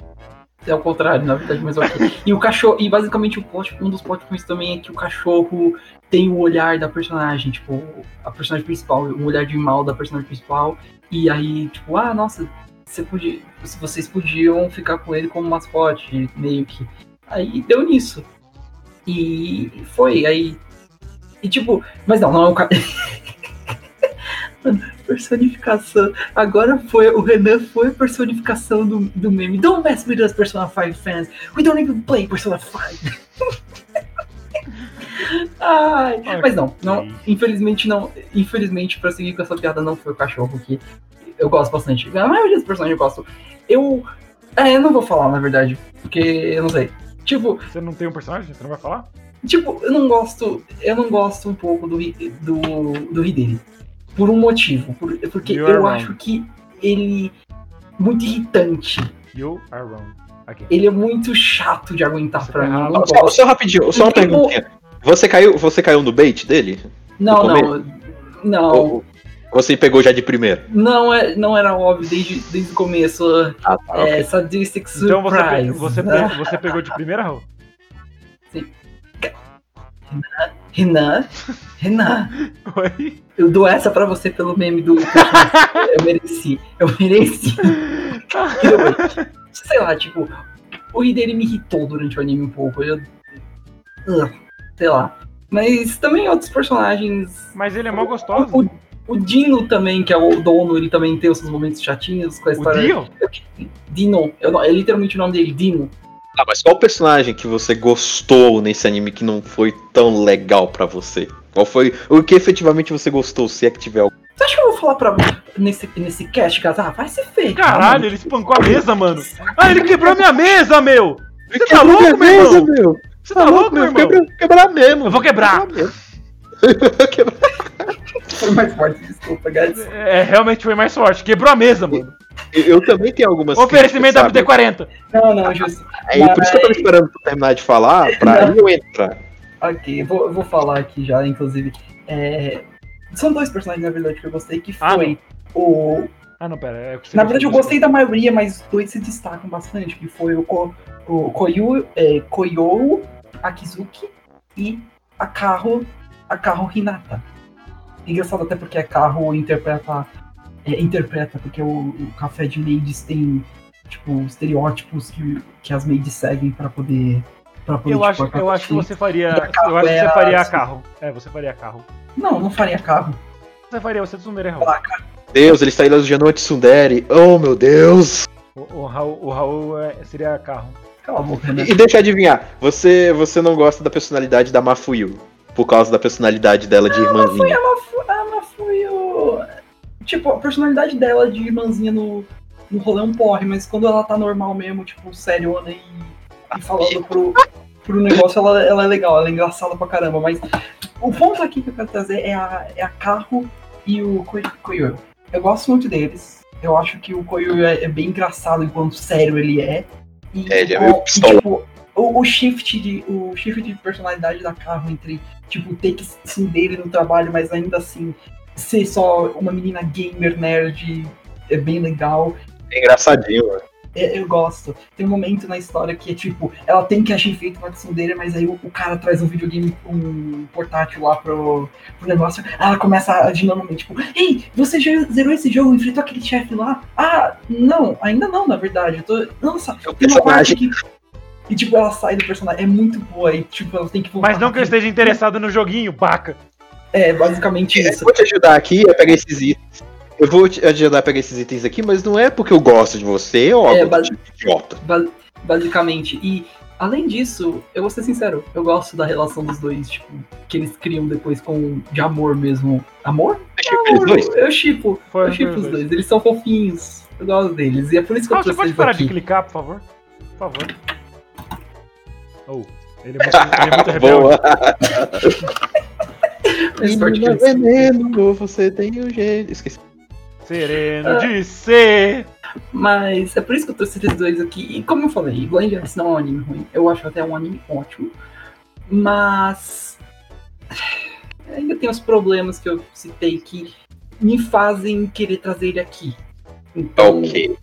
É o contrário, na verdade, mas ok. E o cachorro, e basicamente o plot, um dos plot points também é que o cachorro tem o olhar da personagem, tipo, a personagem principal, o olhar de mal da personagem principal. E aí, tipo, ah, nossa, você podia, vocês podiam ficar com ele como mascote, meio que. Aí deu nisso. E foi, aí. E tipo, mas não, não é o ca... Mano, personificação. Agora foi, o Renan foi a personificação do, do meme. Don't mess with us, Persona 5 fans. We don't even play Persona 5. Ai, mas não, não, infelizmente não. Infelizmente, pra seguir com essa piada, não foi o cachorro que eu gosto bastante. A maioria dos personagens eu gosto. Eu. É, eu não vou falar, na verdade, porque eu não sei. Tipo, Você não tem um personagem? Você não vai falar? Tipo, eu não gosto. Eu não gosto um pouco do, do, do Hideri. Por um motivo. por- porque You eu wrong. acho que ele. Muito irritante. You are wrong. Aqui. Ele é muito chato de aguentar Você pra tá mim. Não Só, só rapidinho, só uma Porque o- perguntinha. Você caiu, você caiu no bait dele? Não, no não. Não. Ou você pegou já de primeira? Não, é, não era óbvio desde, desde o começo. Ah, tá. É, Sadistic Então você, pe- Surprise. você, né? pe- você pegou de primeira, Raul? Renan, Renan, Oi? eu dou essa pra você pelo meme do. eu mereci. Eu mereci. Sei lá, tipo, o Hideri me irritou durante o anime um pouco. Eu. Sei lá. Mas também outros personagens. Mas ele é mó gostoso. O, o Dino também, que é o dono, ele também tem os seus momentos chatinhos com a O história. Dio? Dino, não- é literalmente o nome dele, Dino. Ah, mas qual personagem que você gostou nesse anime que não foi tão legal pra você? Qual foi o que efetivamente você gostou, se é que tiver algum? Você acha que eu vou falar pra nesse, nesse cast, cara? Ah, vai ser feio. Caralho, ele espancou a mesa, mano. Ah, ele quebrou a minha mesa, meu! Você tá Quebrou louco, minha meu mesa, irmão? meu? Você tá louco, meu irmão? Quebra, quebrar mesmo. Eu vou quebrar. Quebrar mesmo. Foi mais forte, desculpa, guys. É, realmente foi mais forte. Quebrou a mesa, mano. Eu também tenho algumas Oferecimento da críticas, sabe? WD-40. Não, não, justo. É por isso que eu tava esperando tu terminar de falar, pra Não. eu entrar. Ok, eu vou, eu vou falar aqui já, inclusive. É, São dois personagens, na verdade, que eu gostei, que Ah, foi o. Ah, não, pera. É Na verdade, eu gostei da maioria, mas dois se destacam bastante, que foi o, Ko... o Koyu, é, Koyo Akizuki e a Carro, a Carro Hinata. Engraçado até porque a Carro interpreta, é, interpreta porque o, o café de maids tem, tipo, estereótipos que, que as maids seguem pra poder... Pra poder Eu tipo, acho, eu acho que você faria. Eu acho que é você a- faria carro. É, você faria carro. Não, não faria carro. Você faria, você é tsundere, Raul. Deus, ele está elogiando o Tsundere. Oh, meu Deus. O, o Raul, o Raul é, seria carro. Cala a boca, né? E, e deixa eu adivinhar, você, você não gosta da personalidade da Mafuyu, por causa da personalidade dela de irmãzinha. Ela foi, ela foi o. Tipo, a personalidade dela de irmãzinha no, um rolê um porre, mas quando ela tá normal mesmo, tipo, seriona e, e falando pro, pro negócio, ela, ela é legal, ela é engraçada pra caramba. Mas o ponto aqui que eu quero trazer é a, é a Carro e o Koyo. Eu gosto muito deles. Eu acho que o Koyo é, é bem engraçado enquanto sério ele é. E, É, ele é o- meio e, pistola. tipo, o, o shift de o shift de personalidade da Carro entre tipo ter que se dele no trabalho, mas ainda assim ser só uma menina gamer nerd é bem legal. É engraçadinho, mano. É, eu gosto. Tem um momento na história que é tipo, ela tem que agir feito na dele, mas aí o, o cara traz um videogame, um portátil lá pro, pro negócio. Ela começa a dinamamente, tipo, ei, você já zerou esse jogo, enfrentou aquele chefe lá? Ah, não, ainda não, na verdade. Eu tô. Nossa, É tem uma parte que. E tipo, ela sai do personagem. É muito boa. E tipo, ela tem que voltar. Mas não que eu esteja interessado no joguinho, baca. É, basicamente Eu isso. vou te ajudar aqui a pegar esses itens. Eu vou te ajudar a pegar esses itens aqui, mas não é porque eu gosto de você ou É, algo bas- tipo idiota. Ba- basicamente. E além disso, eu vou ser sincero, eu gosto da relação dos dois, tipo, que eles criam depois com de amor mesmo. Amor? Eles dois. Eu chipo. Foi, Eu chipo os dois. dois. Eles são fofinhos. Eu gosto deles. E é por isso que eu Ah, você trouxe pode parar aqui. de clicar, por favor? Por favor. Oh, ele é muito, ele é muito rebelde. Menina eles- veneno, você tem um jeito. Esqueci. Sereno Ah. de ser. Mas é por isso que eu trouxe esses dois aqui. E como eu falei, Blind Ice não é um anime ruim. Eu acho até um anime ótimo. Mas. Ainda tem os problemas que eu citei que me fazem querer trazer ele aqui. Então, Ok.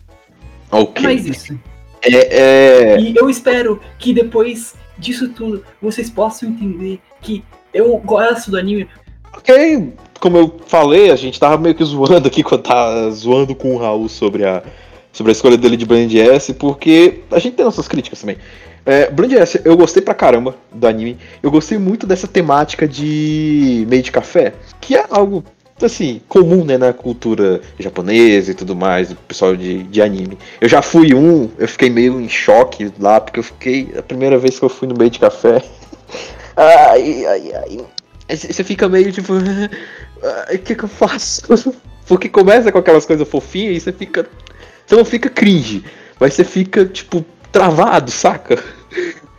é Ok. mais isso. É, é... E eu espero que depois disso tudo vocês possam entender que eu gosto do anime. Ok, como eu falei, a gente tava meio que zoando aqui quando tava zoando com o Raul sobre a, sobre a escolha dele de Blind S, porque a gente tem nossas críticas também. É, Blind S, eu gostei pra caramba do anime. Eu gostei muito dessa temática de meio de café, que é algo assim, comum né, na cultura japonesa e tudo mais, do pessoal de, de anime. Eu já fui um, eu fiquei meio em choque lá, porque eu fiquei. A primeira vez que eu fui no meio de café. Ai, ai, ai. Você fica meio tipo. "Ai, O que, que eu faço? Porque começa com aquelas coisas fofinhas e você fica. Você não fica cringe, mas você fica, tipo, travado, saca?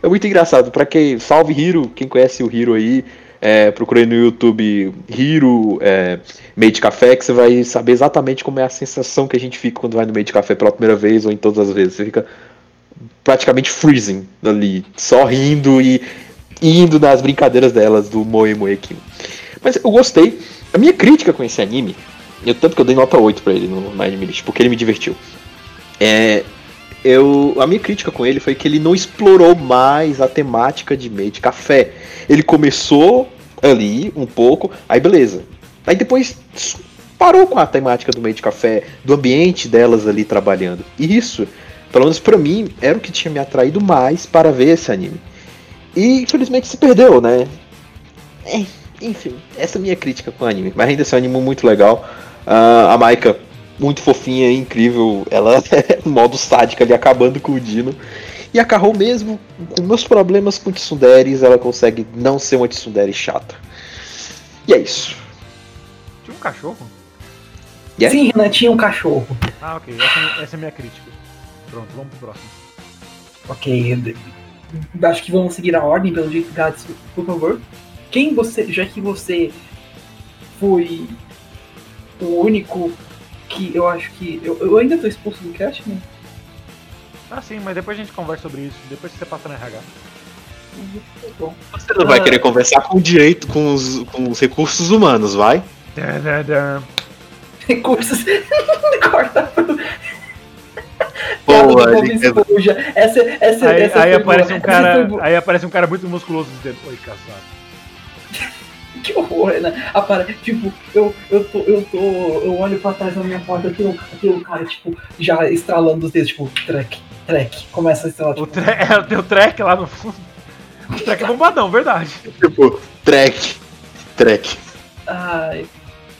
É muito engraçado. Pra quem. Salve Hiro, quem conhece o Hiro aí, é, procurei no YouTube Hiro é, Meio de Café, que você vai saber exatamente como é a sensação que a gente fica quando vai no meio de café pela primeira vez ou em todas as vezes. Você fica praticamente freezing ali, só rindo e indo nas brincadeiras delas do Moe Moe Kim. Mas eu gostei. A minha crítica com esse anime, eu, tanto que eu dei nota 8 pra ele no My Anime List, porque ele me divertiu. É, eu, a minha crítica com ele foi que ele não explorou mais a temática de meio de café. Ele começou ali um pouco, aí beleza. Aí depois parou com a temática do meio de café, do ambiente delas ali trabalhando. E isso, pelo menos pra mim, era o que tinha me atraído mais para ver esse anime. E infelizmente se perdeu, né? É, enfim, essa é a minha crítica com o anime. Mas ainda assim é um anime muito legal. Ah, a Maika, muito fofinha incrível. Ela é modo sádico ali, acabando com o Dino. E a Carol mesmo, com meus problemas com Tsunderes, ela consegue não ser uma Tsundere chata. E é isso. Tinha um cachorro? Yeah. Sim, Renan tinha um cachorro. Ah, ok. Essa, essa é a minha crítica. Pronto, vamos pro próximo. Ok. Acho que vamos seguir a ordem, pelo jeito, Gats, por favor. Quem você. Já que você foi o único que eu acho que. Eu, eu ainda tô expulso do cast, né? Ah, sim, mas depois a gente conversa sobre isso. Depois que você passa no RH. Bom. Você não vai Ah. querer conversar com o direito, com os, com os recursos humanos, vai? Dã, dã, dã. Recursos. Corta pro. Boa, ele- Esponja. Essa, essa, Aí, essa aí foi aparece boa. um Essa cara. Aí aparece um cara muito musculoso dizendo, oi, casado. Que horror, né? Apare... Tipo, eu, eu, tô, eu tô. Eu olho pra trás da minha porta, tem um, tem um cara, tipo, já estralando os dedos, tipo, trek, trek. Começa a estralar, O tipo, tre... é, tem o track lá no fundo. O track é bombadão, verdade. Tipo, track. Track. ai.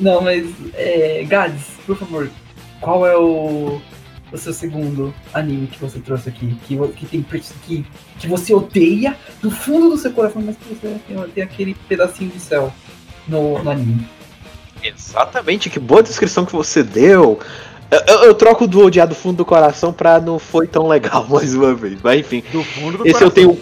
Não, mas. É, Gads, por favor, qual é o. O seu segundo anime que você trouxe aqui? Que, que tem que, que você odeia do fundo do seu coração, mas que você tem, tem aquele pedacinho de céu no, no anime. Exatamente, que boa descrição que você deu. Eu, eu- eu troco do odiar do fundo do coração pra não foi tão legal mais uma vez. Mas enfim. Do fundo do Esse eu coração. tenho.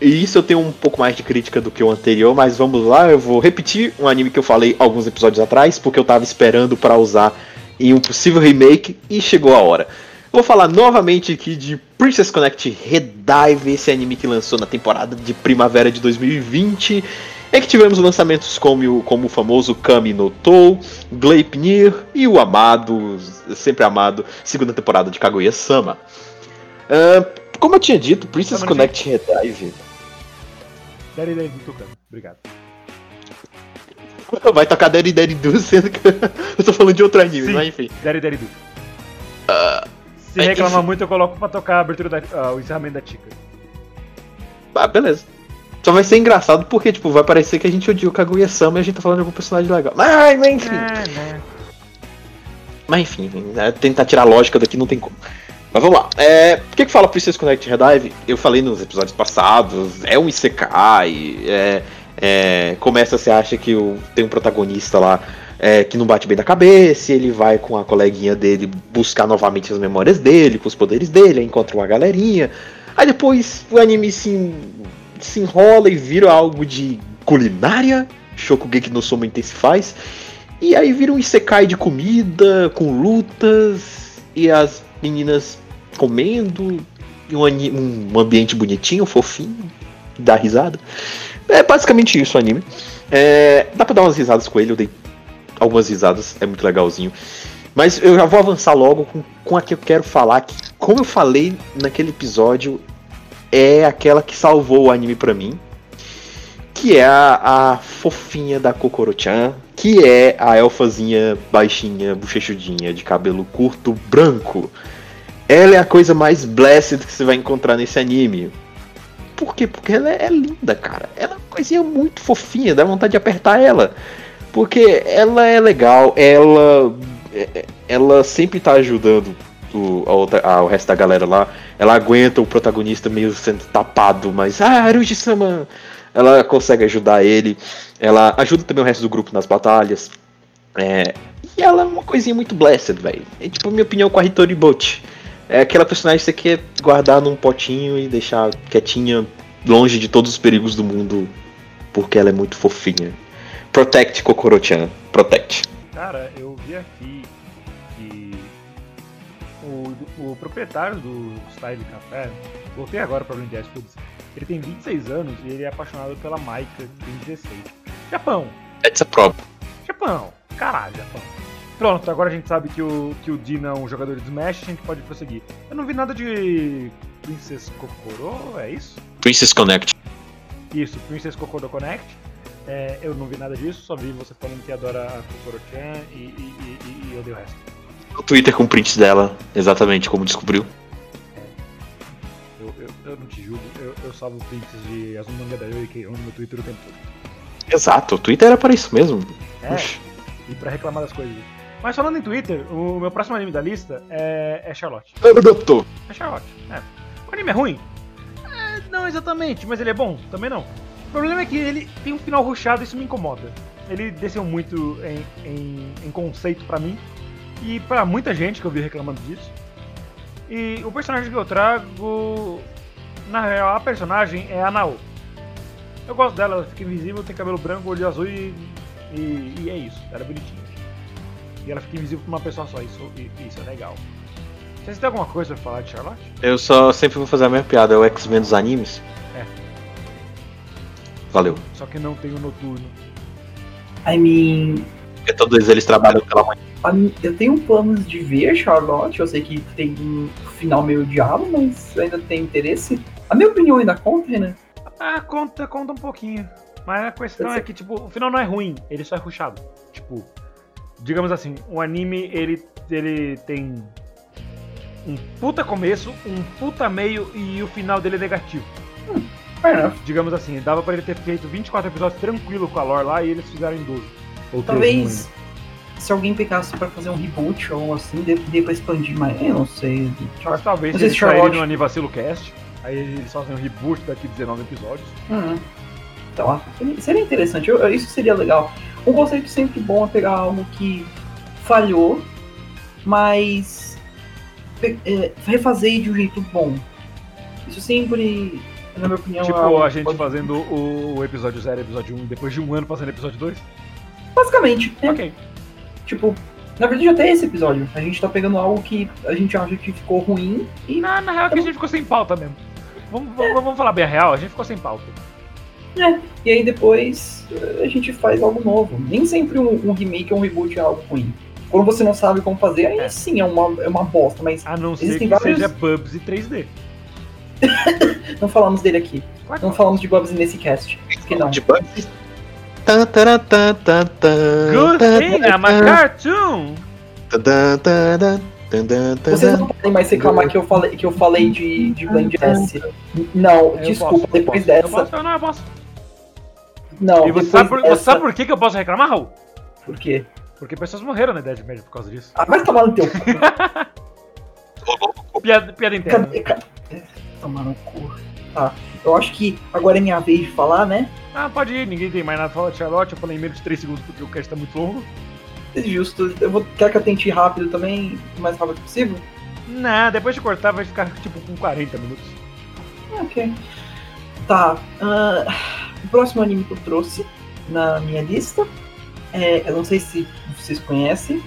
e Isso eu tenho um pouco mais de crítica do que o anterior, mas vamos lá, eu vou repetir um anime que eu falei alguns episódios atrás, porque eu tava esperando pra usar em um possível remake e chegou a hora. Vou falar novamente aqui de Princess Connect Redive, esse anime que lançou na temporada de primavera de 2020. É que tivemos lançamentos como, o- como o famoso Kami no Tou, Gleipnir e o amado, sempre amado, segunda temporada de Kaguya-sama. Ah, como eu tinha dito, Princess Connect Redive Tucano. Obrigado. vai tocar Daddy Daddy Do, sendo que eu tô falando de outro anime, Sim. mas enfim. Daddy Daddy do. Se é, reclamar enfim. muito, eu coloco pra tocar a abertura da, ah, o encerramento da Tica. Ah, beleza. Só vai ser engraçado porque, tipo, vai parecer que a gente odiou Kaguya-sama e a gente tá falando de algum personagem legal. Mas, mas enfim. É, né? Mas enfim, né, tentar tirar a lógica daqui não tem como. Mas vamos lá. É, por que, que fala Princess Connect Redive? Eu falei nos episódios passados, é um Isekai, é, é, começa, você acha que o, tem um protagonista lá é, que não bate bem da cabeça, ele vai com a coleguinha dele buscar novamente as memórias dele, com os poderes dele, encontra uma galerinha. Aí depois o anime se, se enrola e vira algo de culinária, Shokugeki no Soma intensifaz. E aí vira um Isekai de comida, com lutas, e as meninas comendo, e um, um ambiente bonitinho, fofinho, dá risada. É basicamente isso o anime. É, dá pra dar umas risadas com ele, eu dei algumas risadas, é muito legalzinho. Mas eu já vou avançar logo com, com a que eu quero falar, que como eu falei naquele episódio, é aquela que salvou o anime pra mim. Que é a, a fofinha da Kokoro-chan, que é a elfazinha baixinha, bochechudinha, de cabelo curto, branco. Ela é a coisa mais blessed que você vai encontrar nesse anime. Por quê? Porque ela é, linda, cara. Ela é uma coisinha muito fofinha, dá vontade de apertar ela. Porque ela é legal, ela é- é- ela sempre tá ajudando o, a outra- a- o resto da galera lá. Ela aguenta o protagonista meio sendo tapado, mas ah, Haruji-sama! Ela consegue ajudar ele. Ela ajuda também o resto do grupo nas batalhas. É, e ela é uma coisinha muito blessed, velho. É tipo a minha opinião com a Hitori Bote. É aquela personagem que você quer guardar num potinho e deixar quietinha, longe de todos os perigos do mundo, porque ela é muito fofinha. Protect Kokoro-chan. Protect. Cara, eu vi aqui que o, o proprietário do Style Café, voltei agora pra Blind Jazz Foods, ele tem 26 anos e ele é apaixonado pela Maika, que tem 16. Japão, It's a problem. Japão, caralho, Japão. Pronto, agora a gente sabe que o, que o Dina é um jogador de Smash, a gente pode prosseguir. Eu não vi nada de Princess Kokoro, é isso? Princess Connect. Isso, Princess Kokoro Connect. É, eu não vi nada disso, só vi você falando que adora a Kokoro-chan e, e, e, e eu dei o resto. O Twitter com prints dela, exatamente como descobriu. Eu, eu, eu não te julgo, eu, eu salvo prints de Azumanga Daioh e Keion no meu Twitter o tempo todo. Exato, o Twitter era para isso mesmo. É, e pra reclamar das coisas. Mas falando em Twitter, o meu próximo anime da lista é, é Charlotte. Naruto. É Charlotte, é. O anime é ruim? É, não exatamente, mas ele é bom? Também não. O problema é que ele tem um final rushado e isso me incomoda. Ele desceu muito em, em, em conceito pra mim e pra muita gente que eu vi reclamando disso. E o personagem que eu trago, na real, a personagem é a Nao. Eu gosto dela, ela fica invisível, tem cabelo branco, olho azul e, e, e é isso. Ela é bonitinha. E ela fica invisível pra uma pessoa só, isso, isso é legal. Vocês têm alguma coisa pra falar de Charlotte? Eu só sempre vou fazer a mesma piada, é o X-Men dos animes. É. Valeu. Só que não tem o noturno. I mean, Porque todos eles trabalham pela manhã. eu tenho planos de ver Charlotte. Eu sei que tem um final meio diabo, mas eu ainda tenho interesse. A minha opinião ainda conta, né? Ah, conta, conta um pouquinho. Mas a questão é que, tipo, o final não é ruim, ele só é rushado. Tipo, digamos assim, o anime, ele, ele tem um puta começo, um puta meio e o final dele é negativo. Enough. Digamos assim, dava pra ele ter feito 24 episódios tranquilo com a lore lá e eles fizeram em 12. Ou 13, não Talvez se alguém pegasse pra fazer um reboot ou algo assim, dê, pra expandir mais. Eu não sei. Mas talvez Não se sei eles se saírem Charlotte- no Anivacilo Cast, aí eles fazem um reboot daqui 19 episódios. Uhum. Então, seria- seria interessante. Eu- eu- isso seria legal. Um conceito sempre bom é pegar algo que falhou, mas é, refazer de um jeito bom. Isso sempre, na minha opinião, Tipo, é a gente pode- fazendo o, episódio 0 episódio 1 depois de um ano fazendo episódio 2? Basicamente, é, Ok. tipo, na verdade até esse episódio, a gente tá pegando algo que a gente acha que ficou ruim e Na, na real é que a gente ficou sem pauta mesmo. Vamos, vamos, vamos falar bem a real, a gente ficou sem pauta. E aí depois eh, a gente faz algo novo. Nem sempre um, um remake ou um reboot é algo ruim. Quando você não sabe como fazer, aí É. sim é uma, é uma bosta, mas A não ser Existem que vários- seja Bubs e 3D. não falamos dele aqui. Claro. Não falamos de Bobs nesse cast. Porque não. De tan, Good thing, I'm a cartoon! Vocês não podem mais reclamar que eu falei, que eu falei de, de Blend S. Não, Eu desculpa, posso, eu depois posso, Eu dessa. posso, eu não, eu posso. Não, E você sabe, por, dessa. você sabe por que que eu posso reclamar, Raul? Por quê? Porque pessoas morreram na Idade Média por causa disso. Ah, vai tomar no teu. Piada, piada interna. Cadê? Cadê? Tomar no cu. Tá. Eu acho que agora é minha vez de falar, né? Ah, pode ir, ninguém tem mais nada pra falar de Charlotte. Eu falei em menos de 3 segundos porque o cast tá muito longo. É Justo. Eu vou, quer que eu tente ir rápido também, o mais rápido possível? Não, depois de cortar vai ficar tipo com 40 minutos. Ok. Tá. ah, o próximo anime que eu trouxe na minha lista, é, eu não sei se vocês conhecem,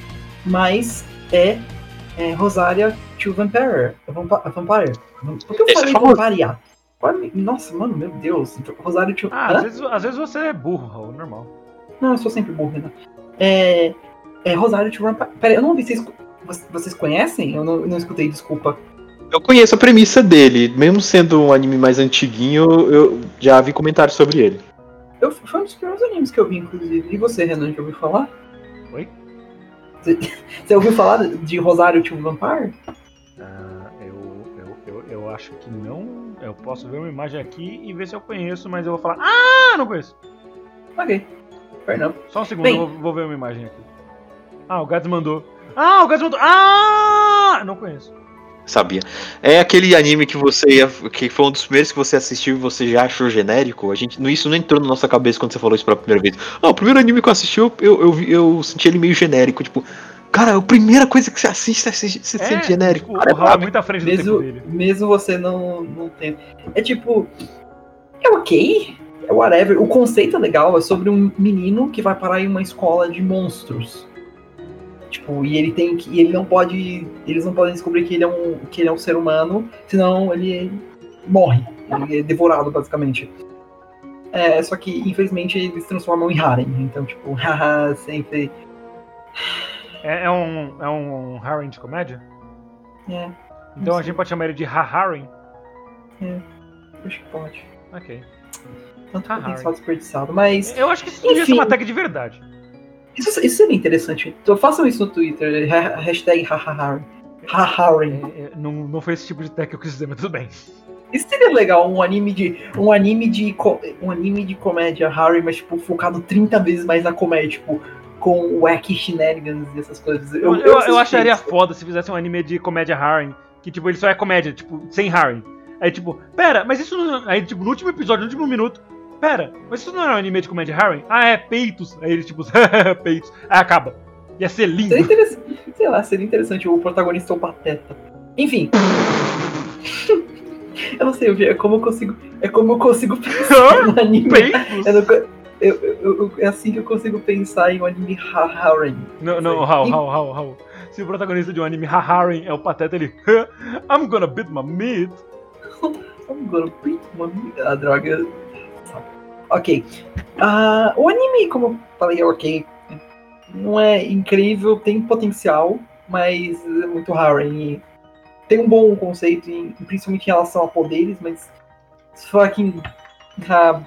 mas é, é Rosaria to Vampire. Vampire. Por que eu Esse é falei. Vampire? Nossa, mano, meu Deus. Rosário to... Ah, às vezes, às vezes você é burro, Raul, normal. Não, eu sou sempre burro, né? É, é Rosário to Vampire. Pera, eu não ouvi. Vocês, vocês conhecem? Eu não, eu não escutei, desculpa. Eu conheço a premissa dele, mesmo sendo um anime mais antiguinho, eu já vi comentários sobre ele. Eu, foi um dos primeiros animes que eu vi, inclusive. E você, Renan, já ouviu falar? Oi? Você, você ouviu falar de Rosário to Vampire? Ah, eu, eu, eu, eu acho que não. Eu posso ver uma imagem aqui e ver se eu conheço, mas eu vou falar. Ah, não conheço! Ok. Enough. Só um segundo, Bem. eu vou, vou ver uma imagem aqui. Ah, o Gads mandou. Ah, o Gads mandou. Ah! Não conheço. Sabia. É aquele anime que você ia, que foi um dos primeiros que você assistiu e você já achou genérico. A gente, isso não entrou na nossa cabeça quando você falou isso pela primeira vez. Ah, o primeiro anime que eu assisti, eu, eu, eu, eu senti ele meio genérico. Tipo, cara, a primeira coisa que você assiste, você, você sente genérico. tipo, Cara, o é muito à frente do tempo Mesmo, dele. mesmo você não, não tem. É tipo. É ok. É whatever. O conceito é legal. É sobre um menino que vai parar em uma escola de monstros. Tipo, e ele tem que. E ele não pode. Eles não podem descobrir que ele é um, que ele é um ser humano, senão ele morre. Ele é devorado, basicamente. É, só que, infelizmente, eles se transformam em Harem. Então, tipo, haha, sempre. É, é um, é um Harem de comédia? É, Então a gente pode chamar ele de Ha-Harem? acho que pode. Ok. Tanto Harem. potencial desperdiçado. Mas. Eu acho que isso devia ser uma tag de verdade. Isso, isso seria interessante. Então façam isso no Twitter. ha- Hashtag hahaharem. Hahaharem. É, é, não, não foi esse tipo de tag que eu quis dizer, mas tudo bem. Isso seria legal, um anime de. Um anime de. Um anime de comédia Harry, mas tipo, focado 30 vezes mais na comédia, tipo, com wacky shenanigans e essas coisas. Eu, eu, eu assisti acharia isso. foda se fizesse um anime de comédia Harem, que tipo, ele só é comédia, tipo, sem Harem. Aí tipo, pera, mas isso não. Aí tipo, no último episódio, no último minuto, pera, mas isso não é um anime de comédia Harem? Ah, é peitos. Aí ele tipo, peitos. Aí acaba. Ia ser lindo. Seria interessante. Sei lá, seria interessante o protagonista é o pateta. Enfim. eu não sei, é como eu consigo. É como eu consigo pensar no anime. Peitos? Eu não eu- eu- eu- é assim que eu consigo pensar em um anime Harem. Não, não, Raul, Raul, Raul, Raul. Se o protagonista de um anime Ha-Harem é o Pateta, ele. I'm gonna beat my meat. I'm gonna beat my A droga. Ok. Ah, o anime, como eu falei, é ok. Não é incrível, tem potencial, mas é muito Harem. e Tem um bom conceito, em- principalmente em relação a poderes, mas. Fucking. Ah,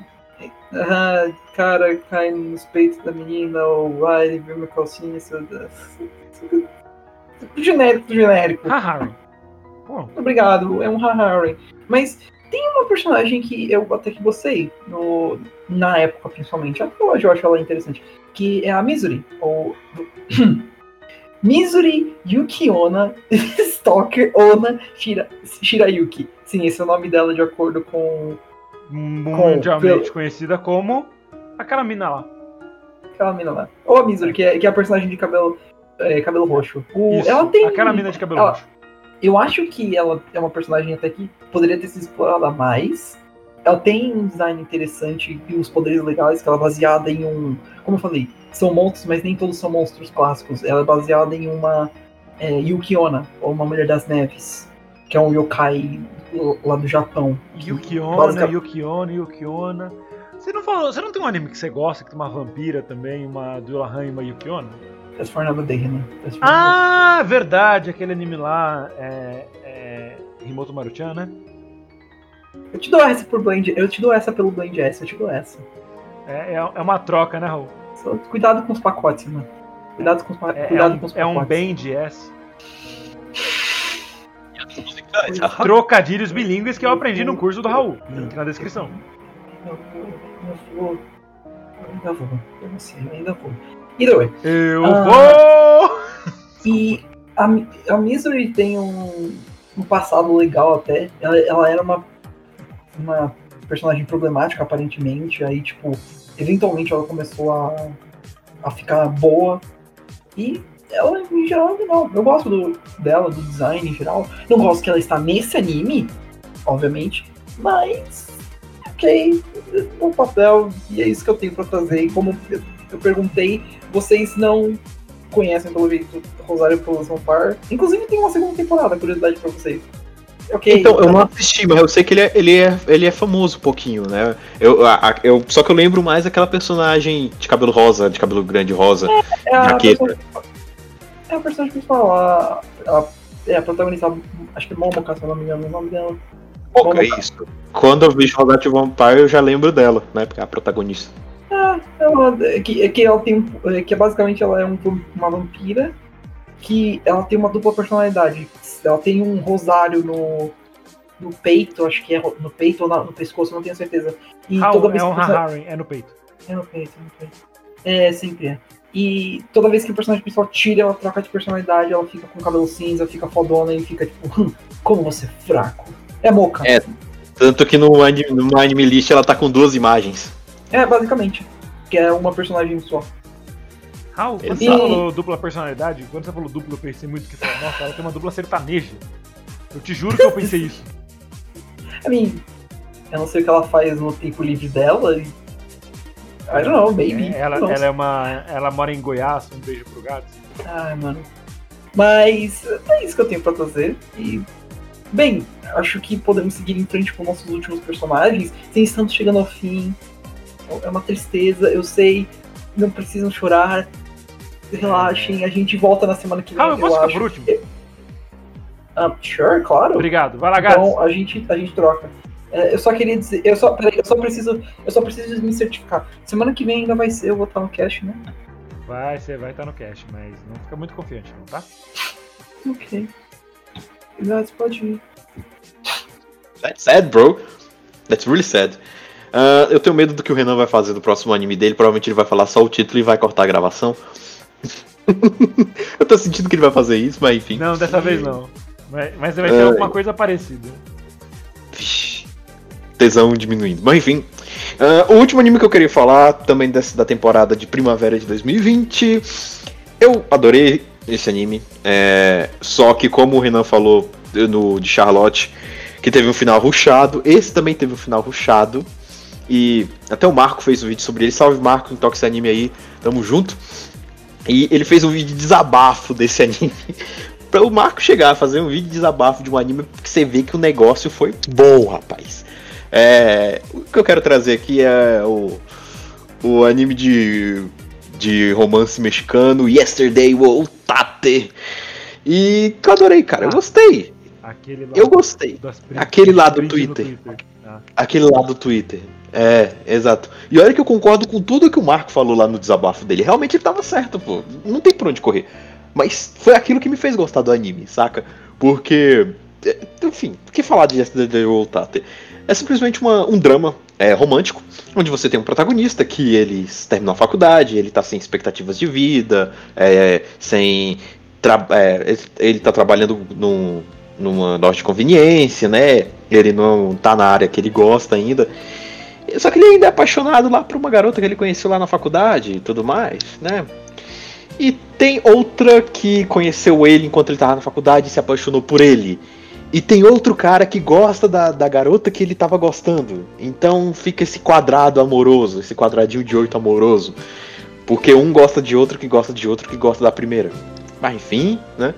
ah, cara cai nos peitos da menina, ou vai, ele viu minha calcinha. Isso, isso, genérico genérico. Ha-Harem. Pô, Obrigado, é um Harry. Mas tem uma personagem que eu até que gostei, no, na época principalmente. Até hoje eu acho ela interessante. Que é a Missouri. Ou. Missouri Yukiona Stalker Ona Shira, Shirayuki. Sim, esse é o nome dela de acordo com mundialmente pelo- conhecida como aquela mina lá. aquela mina lá. Ou a Missouri, que é, que é a personagem de cabelo é, cabelo roxo. O- Isso, ela tem. aquela mina de cabelo ela- roxo. Eu acho que ela é uma personagem até que poderia ter sido explorada mais. Ela tem um design interessante e uns poderes legais, que ela é baseada em um. Como eu falei, são monstros, mas nem todos são monstros clássicos. Ela é baseada em uma é, Yukiona, ou uma Mulher das Neves, que é um yokai lá do Japão. Yukiona, Basica- Yukiona, Yukiona. Você não falou, você não tem um anime que você gosta, que tem uma vampira também, uma Dullahan e uma Yukiona? That's for another day, né? For another Ah, verdade, aquele anime lá é, é Himoto Maruchan, né? Eu te dou essa por Blend. Eu te dou essa pelo Blend S, eu te dou essa. É, é, é uma troca, né, Raul? Só cuidado com os pacotes, mano. Cuidado com os, pa- É, é cuidado um, com os é um pacotes. band S. Trocadilhos bilíngues que eu aprendi no curso do Raul. Link na descrição. Eu vou, eu vou. Eu ainda vou. Eu não sei, eu ainda vou. Either way. Eu Ah. vou! E a, a Misery tem um, um passado legal até. Ela, ela era uma, uma personagem problemática, aparentemente. Aí, tipo, eventualmente ela começou a, a ficar boa. E ela, em geral, é legal. Eu gosto do, dela, do design em geral. Não gosto que ela está nesse anime, obviamente. Mas, ok, no papel. E é isso que eu tenho pra trazer. E como eu, perguntei, vocês não conhecem pelo jeito Rosário Plus Vampire. Inclusive tem uma segunda temporada, curiosidade pra vocês. Ok. Então, eu não assisti, mas eu sei que ele é, ele é, ele é famoso um pouquinho, né? Eu, a- eu, só que eu lembro mais daquela personagem de cabelo rosa, de cabelo grande rosa. é jaqueta. personagem, é a personagem principal, a, a, é a protagonista, acho que é Momoka, se eu não me engano o nome dela. Pô, é isso. Quando eu vejo Rosário Vampire, eu já lembro dela, né? Porque é a protagonista. É, uma, é que, é que ela tem, é que basicamente ela é um uma vampira que ela tem uma dupla personalidade. Ela tem um rosário no, no peito, acho que é no peito ou no pescoço, não tenho certeza. E toda Raul, vez é que um é no peito. É no peito, é no peito. É, sempre é. E toda vez que o personagem principal tira, ela troca de personalidade, ela fica com cabelo cinza, fica fodona e fica tipo, "Hum, como você é fraco. É moca. É. Tanto que no anime, no anime list ela tá com duas imagens. É, basicamente. Que é uma personagem só. Raul, quando Exato. você falou dupla personalidade, quando você falou dupla, eu pensei muito que falou, nossa, ela tem uma dupla sertaneja. Eu te juro que eu pensei isso. I mean, eu não sei o que ela faz no tempo livre dela. e- I don't know, maybe. É, Ela, ela é uma. Ela mora em Goiás, um beijo pro gato. Ai, mano. Mas é isso que eu tenho pra trazer. E, bem, acho que podemos seguir em frente com nossos últimos personagens. Sem estamos chegando ao fim. É uma tristeza, eu sei. Não precisam chorar. Relaxem, a gente volta na semana que vem. Raul, eu posso ficar por último? Ah, sure, claro. Obrigado. Vai lá, gato. Então a gente, a gente troca. É, eu só queria dizer, eu só, peraí, eu só preciso, eu só preciso me certificar. Semana que vem ainda vai ser, eu vou estar no cast, né? Vai, você vai estar no cast, mas não fica muito confiante, não, tá? Ok. Guys, pode ir. That's sad, bro. That's really sad. Ah, eu tenho medo do que o Renan vai fazer do próximo anime dele. Provavelmente ele vai falar só o título e vai cortar a gravação. eu tô sentindo que ele vai fazer isso, mas enfim. Não, dessa vez não. Mas, mas vai ter Ai. alguma coisa parecida. Vixe, tesão diminuindo. Mas enfim. Ah, o último anime que eu queria falar, também da temporada de primavera de 2020. Eu adorei esse anime. é, só que como o Renan falou no, de Charlotte, que teve um final ruchado, esse também teve um final ruchado. E até o Marco fez um vídeo sobre ele. Salve Marco, então esse anime aí, tamo junto. E ele fez um vídeo de desabafo desse anime. pra o Marco chegar a fazer um vídeo de desabafo de um anime, porque você vê que o negócio foi bom, rapaz. É, o que eu quero trazer aqui é o, o anime de, de romance mexicano, Yesterday Will Tate. E que eu adorei, cara. Eu gostei. Aquele. Eu gostei. Aquele lá do no Twitter. Ah. Aquele lá do Twitter. É, exato. E olha que eu concordo com tudo que o Marco falou lá no desabafo dele. Realmente ele tava certo, pô. Não tem por onde correr. Mas foi aquilo que me fez gostar do anime, saca? Porque. é, Enfim, o que falar de Yesterday Tate? É simplesmente uma- um drama é, romântico, onde você tem um protagonista que ele terminou a faculdade, ele tá sem expectativas de vida, é, sem. tra- é, ele- ele tá trabalhando num, numa loja de conveniência, né? Ele não tá na área que ele gosta ainda. Só que ele ainda é apaixonado lá por uma garota que ele conheceu lá na faculdade e tudo mais, né? E tem outra que conheceu ele enquanto ele tava na faculdade e se apaixonou por ele. E tem outro cara que gosta da, da garota que ele tava gostando. Então fica esse quadrado amoroso, esse quadradinho de oito amoroso. Porque um gosta de outro que gosta de outro que gosta da primeira. Mas enfim, né?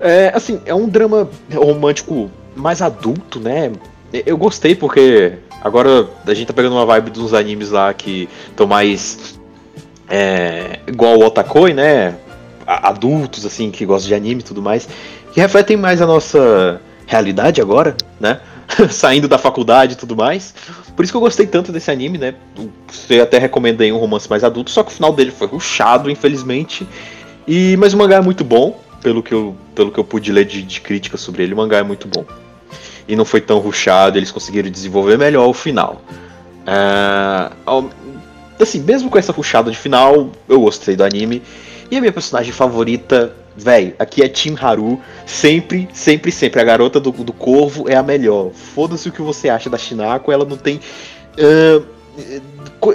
É, assim, é um drama romântico mais adulto, né? Eu gostei porque agora a gente tá pegando uma vibe dos animes lá que estão mais é, igual o Otakoi, né? Adultos, assim, que gostam de anime e tudo mais. Que refletem mais a nossa realidade agora, né? Saindo da faculdade e tudo mais. Por isso que eu gostei tanto desse anime, né? Você até recomendei um romance mais adulto, só que o final dele foi ruchado, infelizmente. E, mas o mangá é muito bom, pelo que eu, pelo que eu pude ler de, de sobre ele, o mangá é muito bom. E não foi tão ruchado, eles conseguiram desenvolver melhor o final. Ao- assim, mesmo com essa ruchada de final, eu gostei do anime. E a minha personagem favorita, véi, aqui é Tim Haru. Sempre, sempre, sempre. A garota do, do corvo é a melhor. Foda-se o que você acha da Shinako, ela não tem co-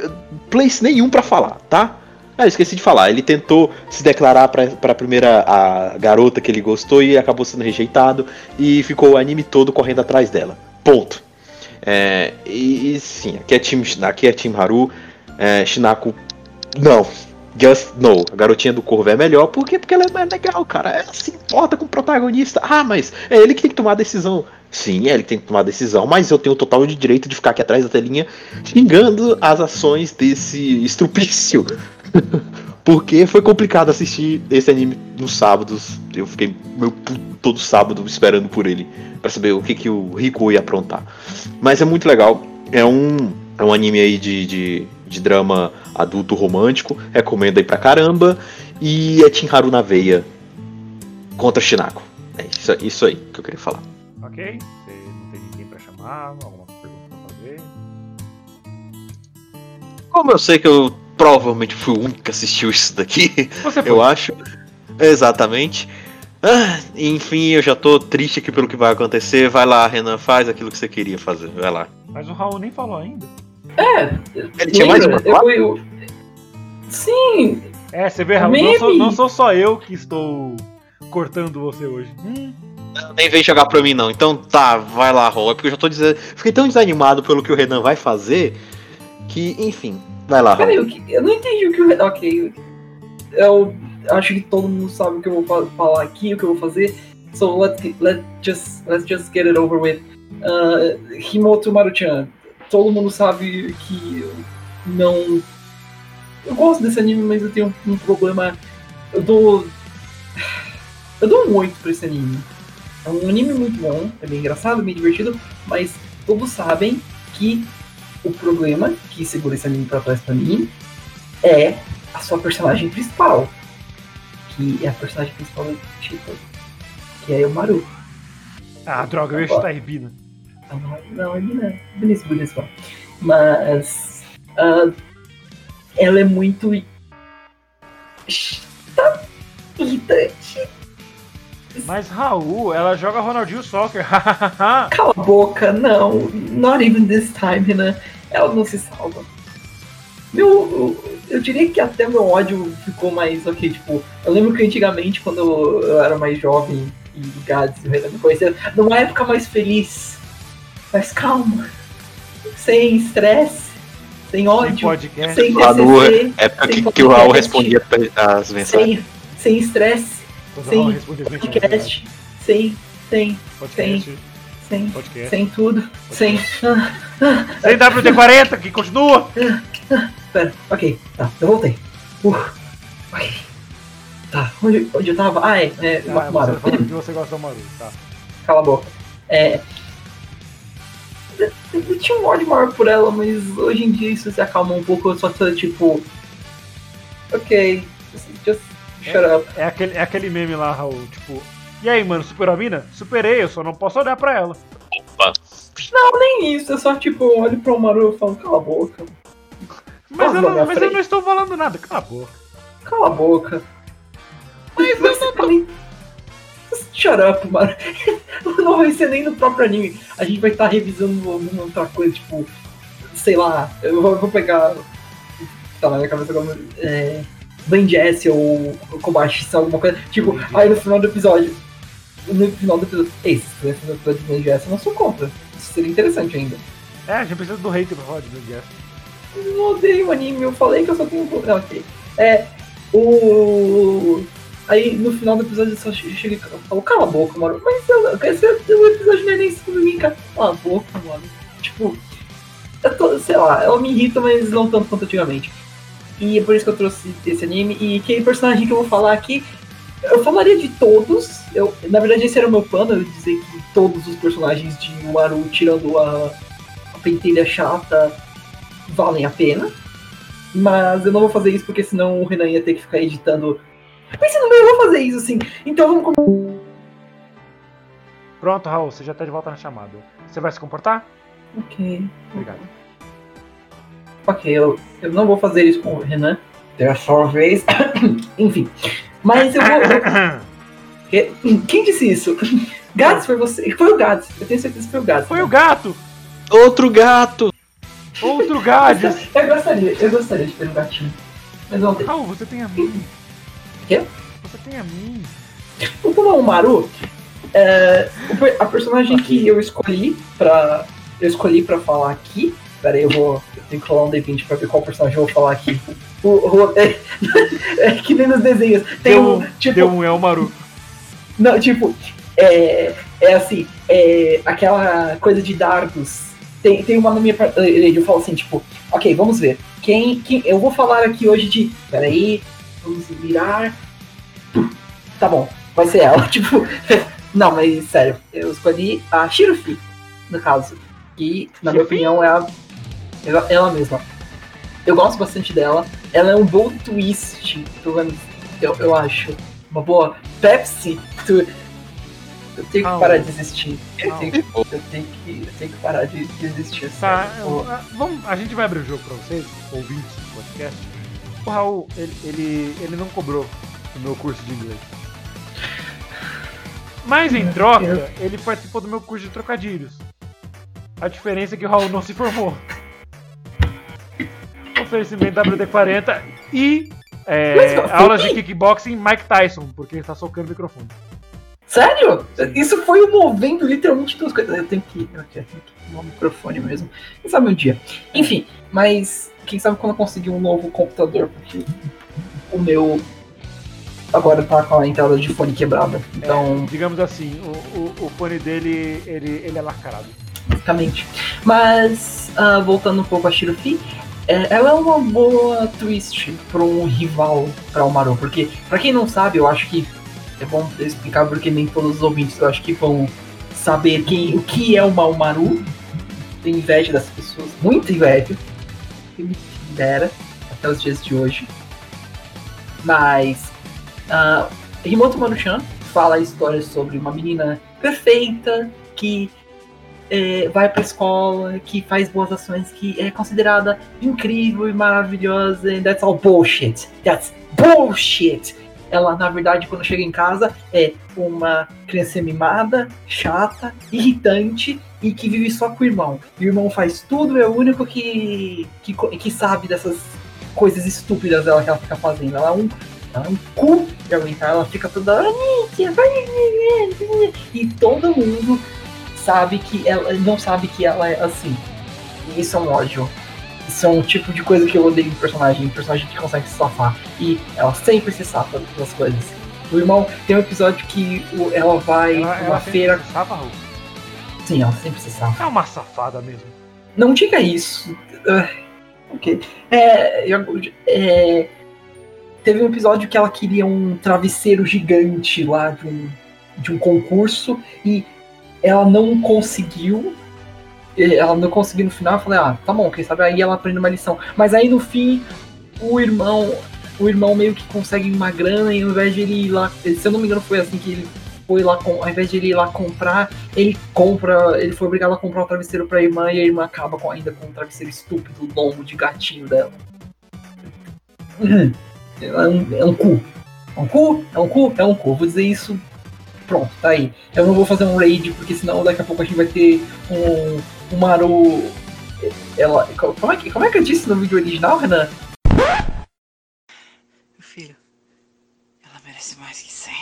place nenhum pra falar, tá? Ah, esqueci de falar. Ele tentou se declarar pra, pra primeira a garota que ele gostou e acabou sendo rejeitado. E ficou o anime todo correndo atrás dela. Ponto. É, e, e sim, aqui é Team, aqui é Team Haru. É, Shinako, não. Just no. A garotinha do Corvo é melhor. Por quê? Porque ela é mais legal, cara. Ela se importa com o protagonista. Ah, mas é ele que tem que tomar a decisão. Sim, é ele que tem que tomar a decisão, mas eu tenho o total de direito de ficar aqui atrás da telinha xingando as ações desse estrupício. Porque foi complicado assistir esse anime nos sábados. Eu fiquei meu todo sábado esperando por ele pra saber o que, que o Rico ia aprontar. Mas é muito legal. É um, é um anime aí de, de, de drama adulto romântico. Recomendo aí pra caramba. E é Haru na veia contra Shinako. É isso, isso aí que eu queria falar. Ok? Você não tem ninguém pra chamar, alguma pergunta pra fazer? Como eu sei que eu provavelmente fui o único que assistiu isso daqui, Você foi. eu acho. Exatamente. Ah, enfim, eu já tô triste aqui pelo que vai acontecer. Vai lá, Renan, faz aquilo que você queria fazer. Vai lá. Mas o Raul nem falou ainda. É, Ele tinha mais uma eu, eu, Sim, É, você vê, Raul, não sou, não sou só eu que estou cortando você hoje. Hum, Nem vem jogar pra mim, não. Então tá, vai lá, Rô. É porque eu já tô dizendo. Fiquei tão desanimado pelo que o Renan vai fazer que, enfim. Vai lá, peraí, que- eu não entendi o que o. Ok. Eu acho que todo mundo sabe o que eu vou fa- falar aqui, o que eu vou fazer. So let's, get- let just, let's just get it over with. Uh, Himoto Maruchan. Todo mundo sabe que eu não. Eu gosto desse anime, mas eu tenho um problema. Eu dou. Eu dou um 8 pra esse anime. É um anime muito bom, é bem engraçado, bem divertido, mas todos sabem que o problema que segura esse anime pra trás pra mim é a sua personagem principal. Que é a personagem principal do título. Que é o Maru. Ah, droga, eu ia chutar a Ribina. Não, não, é Bina. Benício, Benício. Mas. ah, ela é muito. Tá irritante. Mas Raul, ela joga Ronaldinho Soccer. hahaha. Cala a boca, não. Not even this time, Renan. Ela não se salva. Meu, eu, eu diria que até meu ódio ficou mais ok. Tipo, eu lembro que antigamente, quando eu, era mais jovem e o Gads e me conheceram, numa época mais feliz, mais calma, sem estresse, sem ódio, podcast. sem Lá no época sem que, que o Raul respondia as mensagens. sem, sem estresse, Quando sem Raul responder as mensagens, podcast, sem, sem, Podcast. sem, Podcast. sem tudo, sem. Sem WD-40, que continua. Pera, ok, tá, eu voltei. Uh, ok. Tá, onde, onde eu tava? Ah, é, é, Ah, Makumaru. você que você gosta do Maru, tá. Cala a boca. É. Eu, tinha um ódio maior por ela, mas hoje em dia isso se acalma um pouco. Eu só tô tipo. Ok, just shut up. É aquele, é aquele meme lá, Raul, tipo. E aí, mano, superou a mina? Superei, eu só não posso olhar pra ela. Não, nem isso, eu só tipo olho pro Maru e falo, cala a boca, Mas, eu não, mas eu não estou falando nada, cala a boca. cala a boca. Mas você também. Just Shut up, mano. Não vai ser nem no próprio anime. A gente vai estar revisando alguma outra coisa, tipo. Sei lá, eu vou, eu vou pegar. Tá na minha cabeça agora. É, Ben Jesse ou Kobashi são alguma coisa. Tipo, aí no final do episódio. No final do episódio. Ei, se tivesse no episódio de Ben Jesse, eu não sou contra. Isso seria interessante ainda. É, a gente precisa do hater pra falar de Ben Jesse. Eu não odeio o anime, eu falei que eu só tenho. um Não, ok. É. O. Aí no final do episódio eu só che- cheguei e falo, cala a boca, mano. Mas esse o episódio não é nem sobre mim, cara. Cala a boca, mano. Tipo, eu tô, sei lá, ela me irrita, mas não tanto quanto antigamente. E é por isso que eu trouxe esse anime. E que personagem que eu vou falar aqui, eu falaria de todos. Eu, na verdade, esse era o meu plano, eu dizer que todos os personagens de Maru, tirando a, a pentelha chata, valem a pena. Mas eu não vou fazer isso porque senão o Renan ia ter que ficar editando. Pensando bem, eu vou fazer isso sim. Então vamos Pronto, Raul, você já tá de volta na chamada. Você vai se comportar? Ok. Obrigado. Ok, eu, eu não vou fazer isso com o Renan. Dessa vez. Enfim. Mas eu vou. eu- Que- Quem disse isso? Gats foi você. Foi o Gats. Eu tenho certeza que foi o Gats. Foi o gato! Outro gato! Outro Gades! Eu gostaria, eu gostaria de ter um gatinho. Mas não tem. Raul, você tem a mim. Quê? Você tem a mim. O Kumaru, é, o per- a personagem que eu escolhi pra. Eu escolhi pra falar aqui. Pera aí, eu vou. Eu tenho que rolar um D20 pra ver qual personagem eu vou falar aqui. O, o- é, é que nem nos desenhos. Tem Deu um. Tipo, deu um Elmaru. Não, tipo, é, é assim, é aquela coisa de dardos. Tem, tem uma na minha eu falo assim, tipo, ok, vamos ver. Quem, quem eu vou falar aqui hoje de, peraí, vamos virar. Tá bom, vai ser ela, tipo, não, mas sério, eu escolhi a Shirufi, no caso, que na minha Shirufi? opinião é a, ela, ela mesma. Eu gosto bastante dela. Ela é um bom twist, pelo menos eu, eu acho. Uma boa Pepsi. Tu... Eu tenho que parar de existir. Eu tenho, que- eu tenho que, eu tenho que parar de, de existir. Tá, sério. eu- ah, vamos, a gente vai abrir o jogo pra vocês, ouvintes do podcast. O Raul, ele, ele, ele não cobrou o meu curso de inglês. Mas em troca, ele participou do meu curso de trocadilhos. A diferença é que o Raul não se formou. Oferecimento WD-40 e é, aulas de kickboxing Mike Tyson, porque ele está socando o microfone. Sério? Isso foi movendo literalmente duas coisas. Eu tenho que. Eu tenho que ir no microfone mesmo. Quem sabe um dia. Enfim, mas quem sabe quando eu conseguir um novo computador, porque o meu agora tá com a entrada de fone quebrada. Então. Digamos assim, o, o, o fone dele, ele, ele é lacrado. basicamente. Mas, ah, voltando um pouco a Shirufi, é, ela é uma boa twist para um rival para o Maru, porque, para quem não sabe, eu acho que é bom explicar porque nem todos os ouvintes eu acho que vão saber quem, o que é uma Maru. Tenho inveja das pessoas, muita inveja. Quem me dera até os dias de hoje. Mas, ah, Himoto Maruchan fala a história sobre uma menina perfeita que é, vai pra escola, que faz boas ações, que é considerada incrível e maravilhosa. And that's all bullshit. That's bullshit. Ela, na verdade, quando chega em casa, é uma criança mimada, chata, irritante e que vive só com o irmão. E o irmão faz tudo, é o único que, que, que sabe dessas coisas estúpidas dela que ela fica fazendo. Ela é um, ela é um cu de aguentar, ela fica toda hora. "Nietzsche, vai, E todo mundo sabe que ela não sabe que ela é assim. E isso é um ódio. Isso é um tipo de coisa que eu odeio em personagem, em personagem que consegue se safar. E ela sempre se safa das coisas. O irmão tem um episódio que ela vai Ela, numa feira. se safa. Sim, ela sempre se safa. É uma safada mesmo. Não diga isso. Ah, ok. É, é, teve um episódio que ela queria um travesseiro gigante lá de um, de um concurso e ela não conseguiu. Ela não conseguiu no final. Eu falei, ah, tá bom, quem sabe aí ela aprende uma lição. Mas aí no fim, o irmão. O irmão meio que consegue uma grana e ao invés de ele ir lá. Se eu não me engano, foi assim que ele foi lá com. Ao invés de ele ir lá comprar, ele compra, ele foi obrigado a comprar um travesseiro pra irmã e a irmã acaba com, ainda com um travesseiro estúpido, longo de gatinho dela. Uhum. É um, é um cu. É um cu? É um cu? É um cu. Vou dizer isso pronto, tá aí. Eu não vou fazer um raid, porque senão daqui a pouco a gente vai ter um, um Maru. Ela. Como é, que, como é que eu disse no vídeo original, Renan? Meu filho, ela merece mais que 100.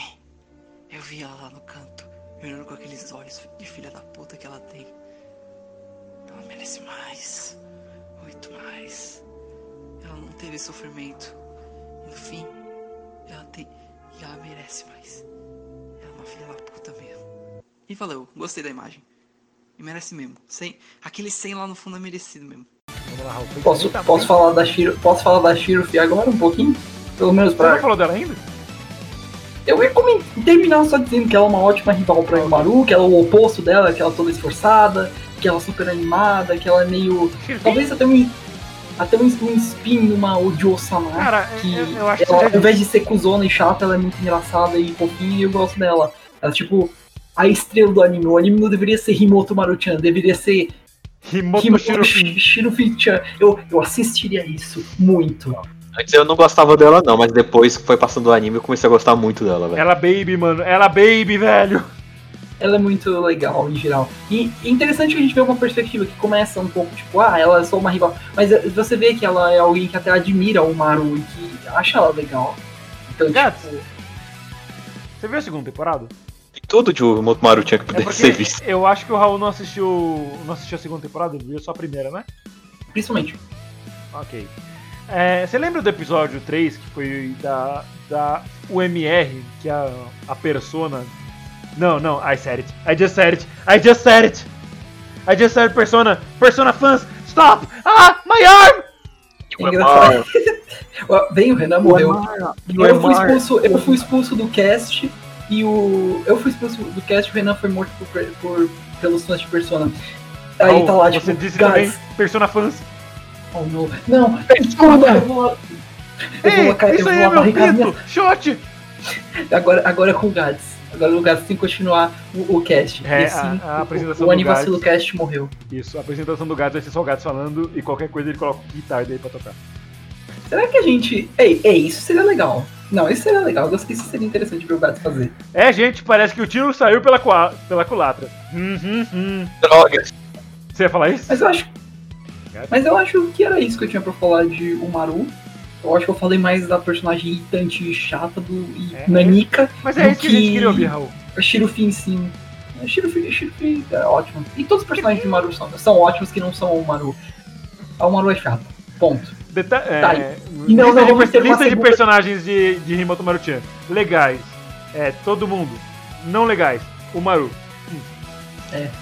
Eu vi ela lá no canto, olhando com aqueles olhos de filha da puta que ela tem. Ela merece mais. Muito mais. Ela não teve sofrimento. No fim, ela tem. E ela merece mais. Filha da puta mesmo. E valeu, gostei da imagem. E merece mesmo. Sem, aquele 100 lá no fundo é merecido mesmo. Lá, Raul. Posso, posso falar da Shiro, posso falar da Shirofi agora um pouquinho? Pelo menos Você não pra. falou dela ainda? Eu ia terminar só dizendo que ela é uma ótima rival pra Maru, que ela é o oposto dela, que ela é toda esforçada, que ela é super animada, que ela é meio. Talvez até um, até um, um spin numa Ojo-sama. Cara, que eu, eu acho que ela, você ao invés de ser cuzona e chata, ela é muito engraçada e fofinha e eu gosto dela. Ela é tipo a estrela do anime. O anime não deveria ser Himoto Maruchan, deveria ser Himoto Himoto. Eu, eu assistiria isso muito. Antes eu não gostava dela, não, mas depois que foi passando o anime eu comecei a gostar muito dela, velho. Ela baby, mano. Ela baby, velho. Ela é muito legal em geral. E é interessante que a gente vê uma perspectiva que começa um pouco tipo, ah, ela é só uma rival. Mas eh, você vê que ela é alguém que até admira o Maru e que acha ela legal. Então, Gats. tipo, Você viu a segunda temporada? Tudo de Motomaru tinha que É poder porque ser visto. eu acho que o Raul não assistiu. Não assistiu a segunda temporada, ele viu só a primeira, né? principalmente. Ok. É, você lembra do episódio 3, que foi da, da UMR, que é a, a persona. Não, não, I said it. I just said it. I just said it. I just said persona. Persona fans, stop! Ah, my arm! É engraçado. Bem, o Renan morreu. Eu fui, expulso, eu fui expulso do cast e o. Eu fui expulso do cast e o Renan foi morto por, por- pelos fãs de Persona. Aí Raul, tá lá, Você tipo, disse guys, também, persona fans. oh no. Não, Persona! Eu vou. Eu vou Ei, ca- eu isso vou aí é meu minha grito! Shot! Agora, agora é com o Gads. Agora o Gads tem que continuar o, o cast. É, E assim, a- a o- apresentação o, do Anivacilo. Cast morreu. Isso, a apresentação do Gads vai ser só o Gads falando e qualquer coisa ele coloca guitarra daí pra tocar. Será que a gente. Ei, ei, isso seria legal. Não, isso seria legal. Eu gostei que isso seria interessante ver o Gads fazer. É, gente, parece que o tiro saiu pela, cua- pela culatra. Hum, hum, hum. Droga. Você ia falar isso? Mas eu acho. Mas eu acho que era isso que eu tinha pra falar de Umaru. Eu acho que eu falei mais da personagem irritante e chata do e É. Nanika. Mas é isso que a gente que- queria ouvir, Raul. A Shirufin, sim. A Shirufin, é ótimo. E todos os personagens de Umaru são, são ótimos que não são o Umaru. A Umaru é chata. Ponto. Deta é, Tá. Não, lista não, de, lista de segunda- personagens de, de Himoto Maruchan. Legais. É, todo mundo. Não legais. O Maru.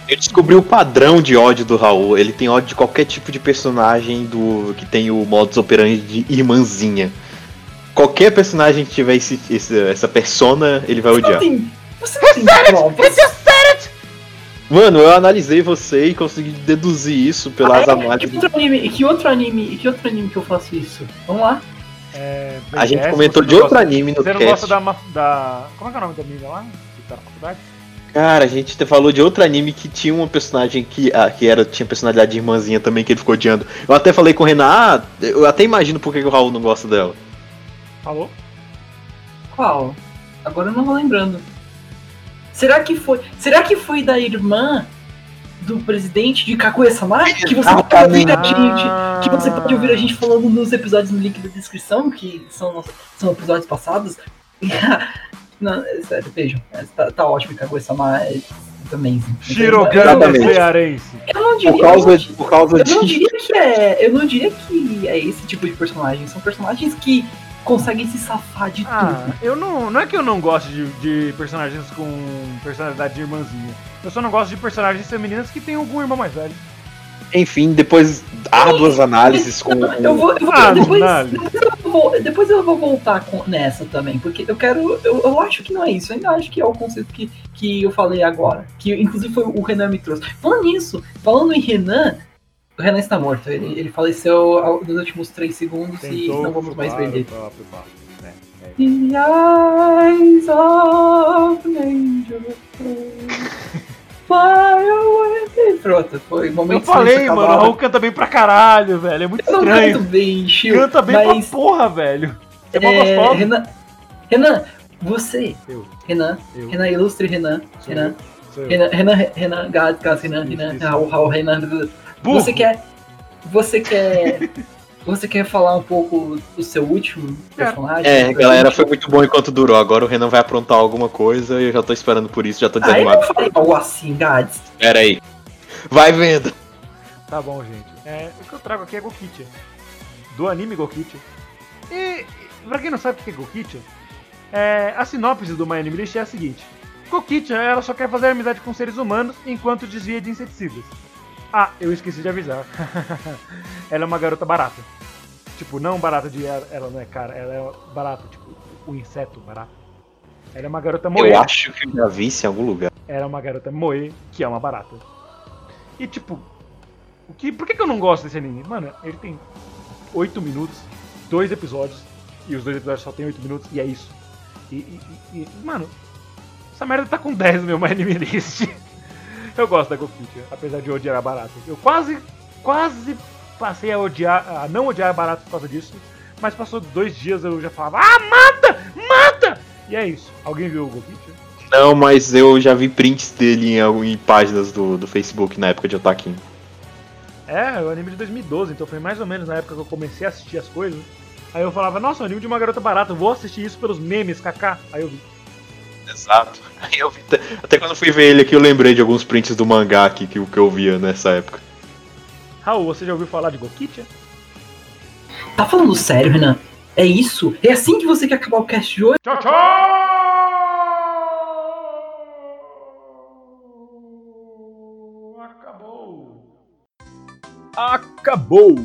Eu descobri o padrão de ódio do Raul. Ele tem ódio de qualquer tipo de personagem do que tem o modus operandi de irmãzinha. Qualquer personagem que tiver esse, esse- essa persona, ele vai Você não odiar. tem. Você não tem. Mano, eu analisei você e consegui deduzir isso pelas Ah, análises. Que outro anime? Que outro anime? Que outro anime que eu faço isso? Vamos lá. É, A gente comentou você de não outro gosta- anime no Você não cast. gosta da, da. Como é que é o nome da menina lá? Que tá na faculdade? Cara, a gente te falou de outro anime que tinha uma personagem que, ah, que era, tinha personalidade de irmãzinha também, que ele ficou odiando. Eu até falei com o Renan, ah, eu até imagino por que que o Raul não gosta dela. Falou? Qual? Agora eu não vou lembrando. Será que foi. Será que foi da irmã do presidente de Kaguya-sama? Que você pode ouvir a gente. Que você pode ouvir a gente falando nos episódios no link da descrição, que são, são episódios passados. Não, é sério, vejam. é, Tá, tá ótimo, Kaguya-sama é amazing. Shirogane cearense. Eu não diria, Por causa, diria- por causa eu não de. diria que é. Eu não diria que é esse tipo de personagem. São personagens que conseguem se safar de Ah, tudo. eu não. Não é que eu não gosto de, de personagens com personalidade de irmãzinha. Eu só não gosto de personagens femininas que tem algum irmão mais velho. Enfim, depois árduas análises com. Eu vou, eu vou- Ah, depois, análise. depois, eu vou, depois eu vou voltar com- nessa também, porque eu quero. Eu, eu acho que não é isso, eu ainda acho que é o conceito que, que eu falei agora. Que inclusive foi o Renan me trouxe. Falando nisso, falando em Renan, o Renan está morto. Ele, ele faleceu ao- nos últimos três segundos e não vamos mais ver próprio papo. É, é. The eyes of an angel. Pronto, foi o momento Eu falei, mano, o. Raul canta bem pra caralho, velho. É muito Eu não estranho. canto bem, Chiu, Canta bem mas... pra porra, velho. Você é É, gostosa. Renan, Renan, você, Eu, Renan, eu, Renan, ilustre Renan, sou Renan, eu, sou eu. Renan, Renan, Renan, Gad, Gas, Renan, Isso, Renan, isso. Raul, Raul, Renan, Burro. você quer, você quer, Você quer falar um pouco do seu último personagem? É, galera, foi muito bom enquanto durou. Agora o Renan vai aprontar alguma coisa e eu já tô esperando por isso, já tô Ah, eu desanimado. não falei algo assim, Gads. Pera aí. Vai vendo. Tá bom, gente. É, o que eu trago aqui é Gokichi. Do anime Gokichi. E, e pra quem não sabe o que é Gokichi, é, a sinopse do My Anime List é a seguinte. Gokichi, ela só quer fazer amizade com seres humanos enquanto desvia de inseticidas. Ah, eu esqueci de avisar. ela é uma garota barata. Tipo, não barata de ela, ela não é cara, ela é barata, tipo, o inseto barato. Ela é uma garota moe. Eu acho que eu já vi isso em algum lugar. Era uma garota moe, que é uma barata. E tipo, o que, por que, que eu não gosto desse anime? Mano, ele tem 8 minutos, dois episódios, e os dois episódios só tem 8 minutos, e é isso. E, e- e- mano, essa merda tá com 10 no meu My Anime List. Eu gosto da Gokichi, apesar de odiar a barata. Eu quase, quase passei a odiar, a não odiar a barata por causa disso, mas passou dois dias eu já falava, ah, mata, mata! E é isso. Alguém viu o Gokichi? Não, mas eu já vi prints dele em, em páginas do, do Facebook na época de Otaquinho. É, o anime de 2012, então foi mais ou menos na época que eu comecei a assistir as coisas. Aí eu falava, nossa, o anime de uma garota barata, vou assistir isso pelos memes, kaká. Aí eu vi. Exato. Aí eu vi, até- quando eu fui ver ele aqui, eu lembrei de alguns prints do mangá aqui que, que eu via nessa época. Raul, você já ouviu falar de Gokichi? Tá falando sério, Renan? É isso? É assim que você quer acabar o cast de hoje? Tchau, tchau! Acabou! Acabou!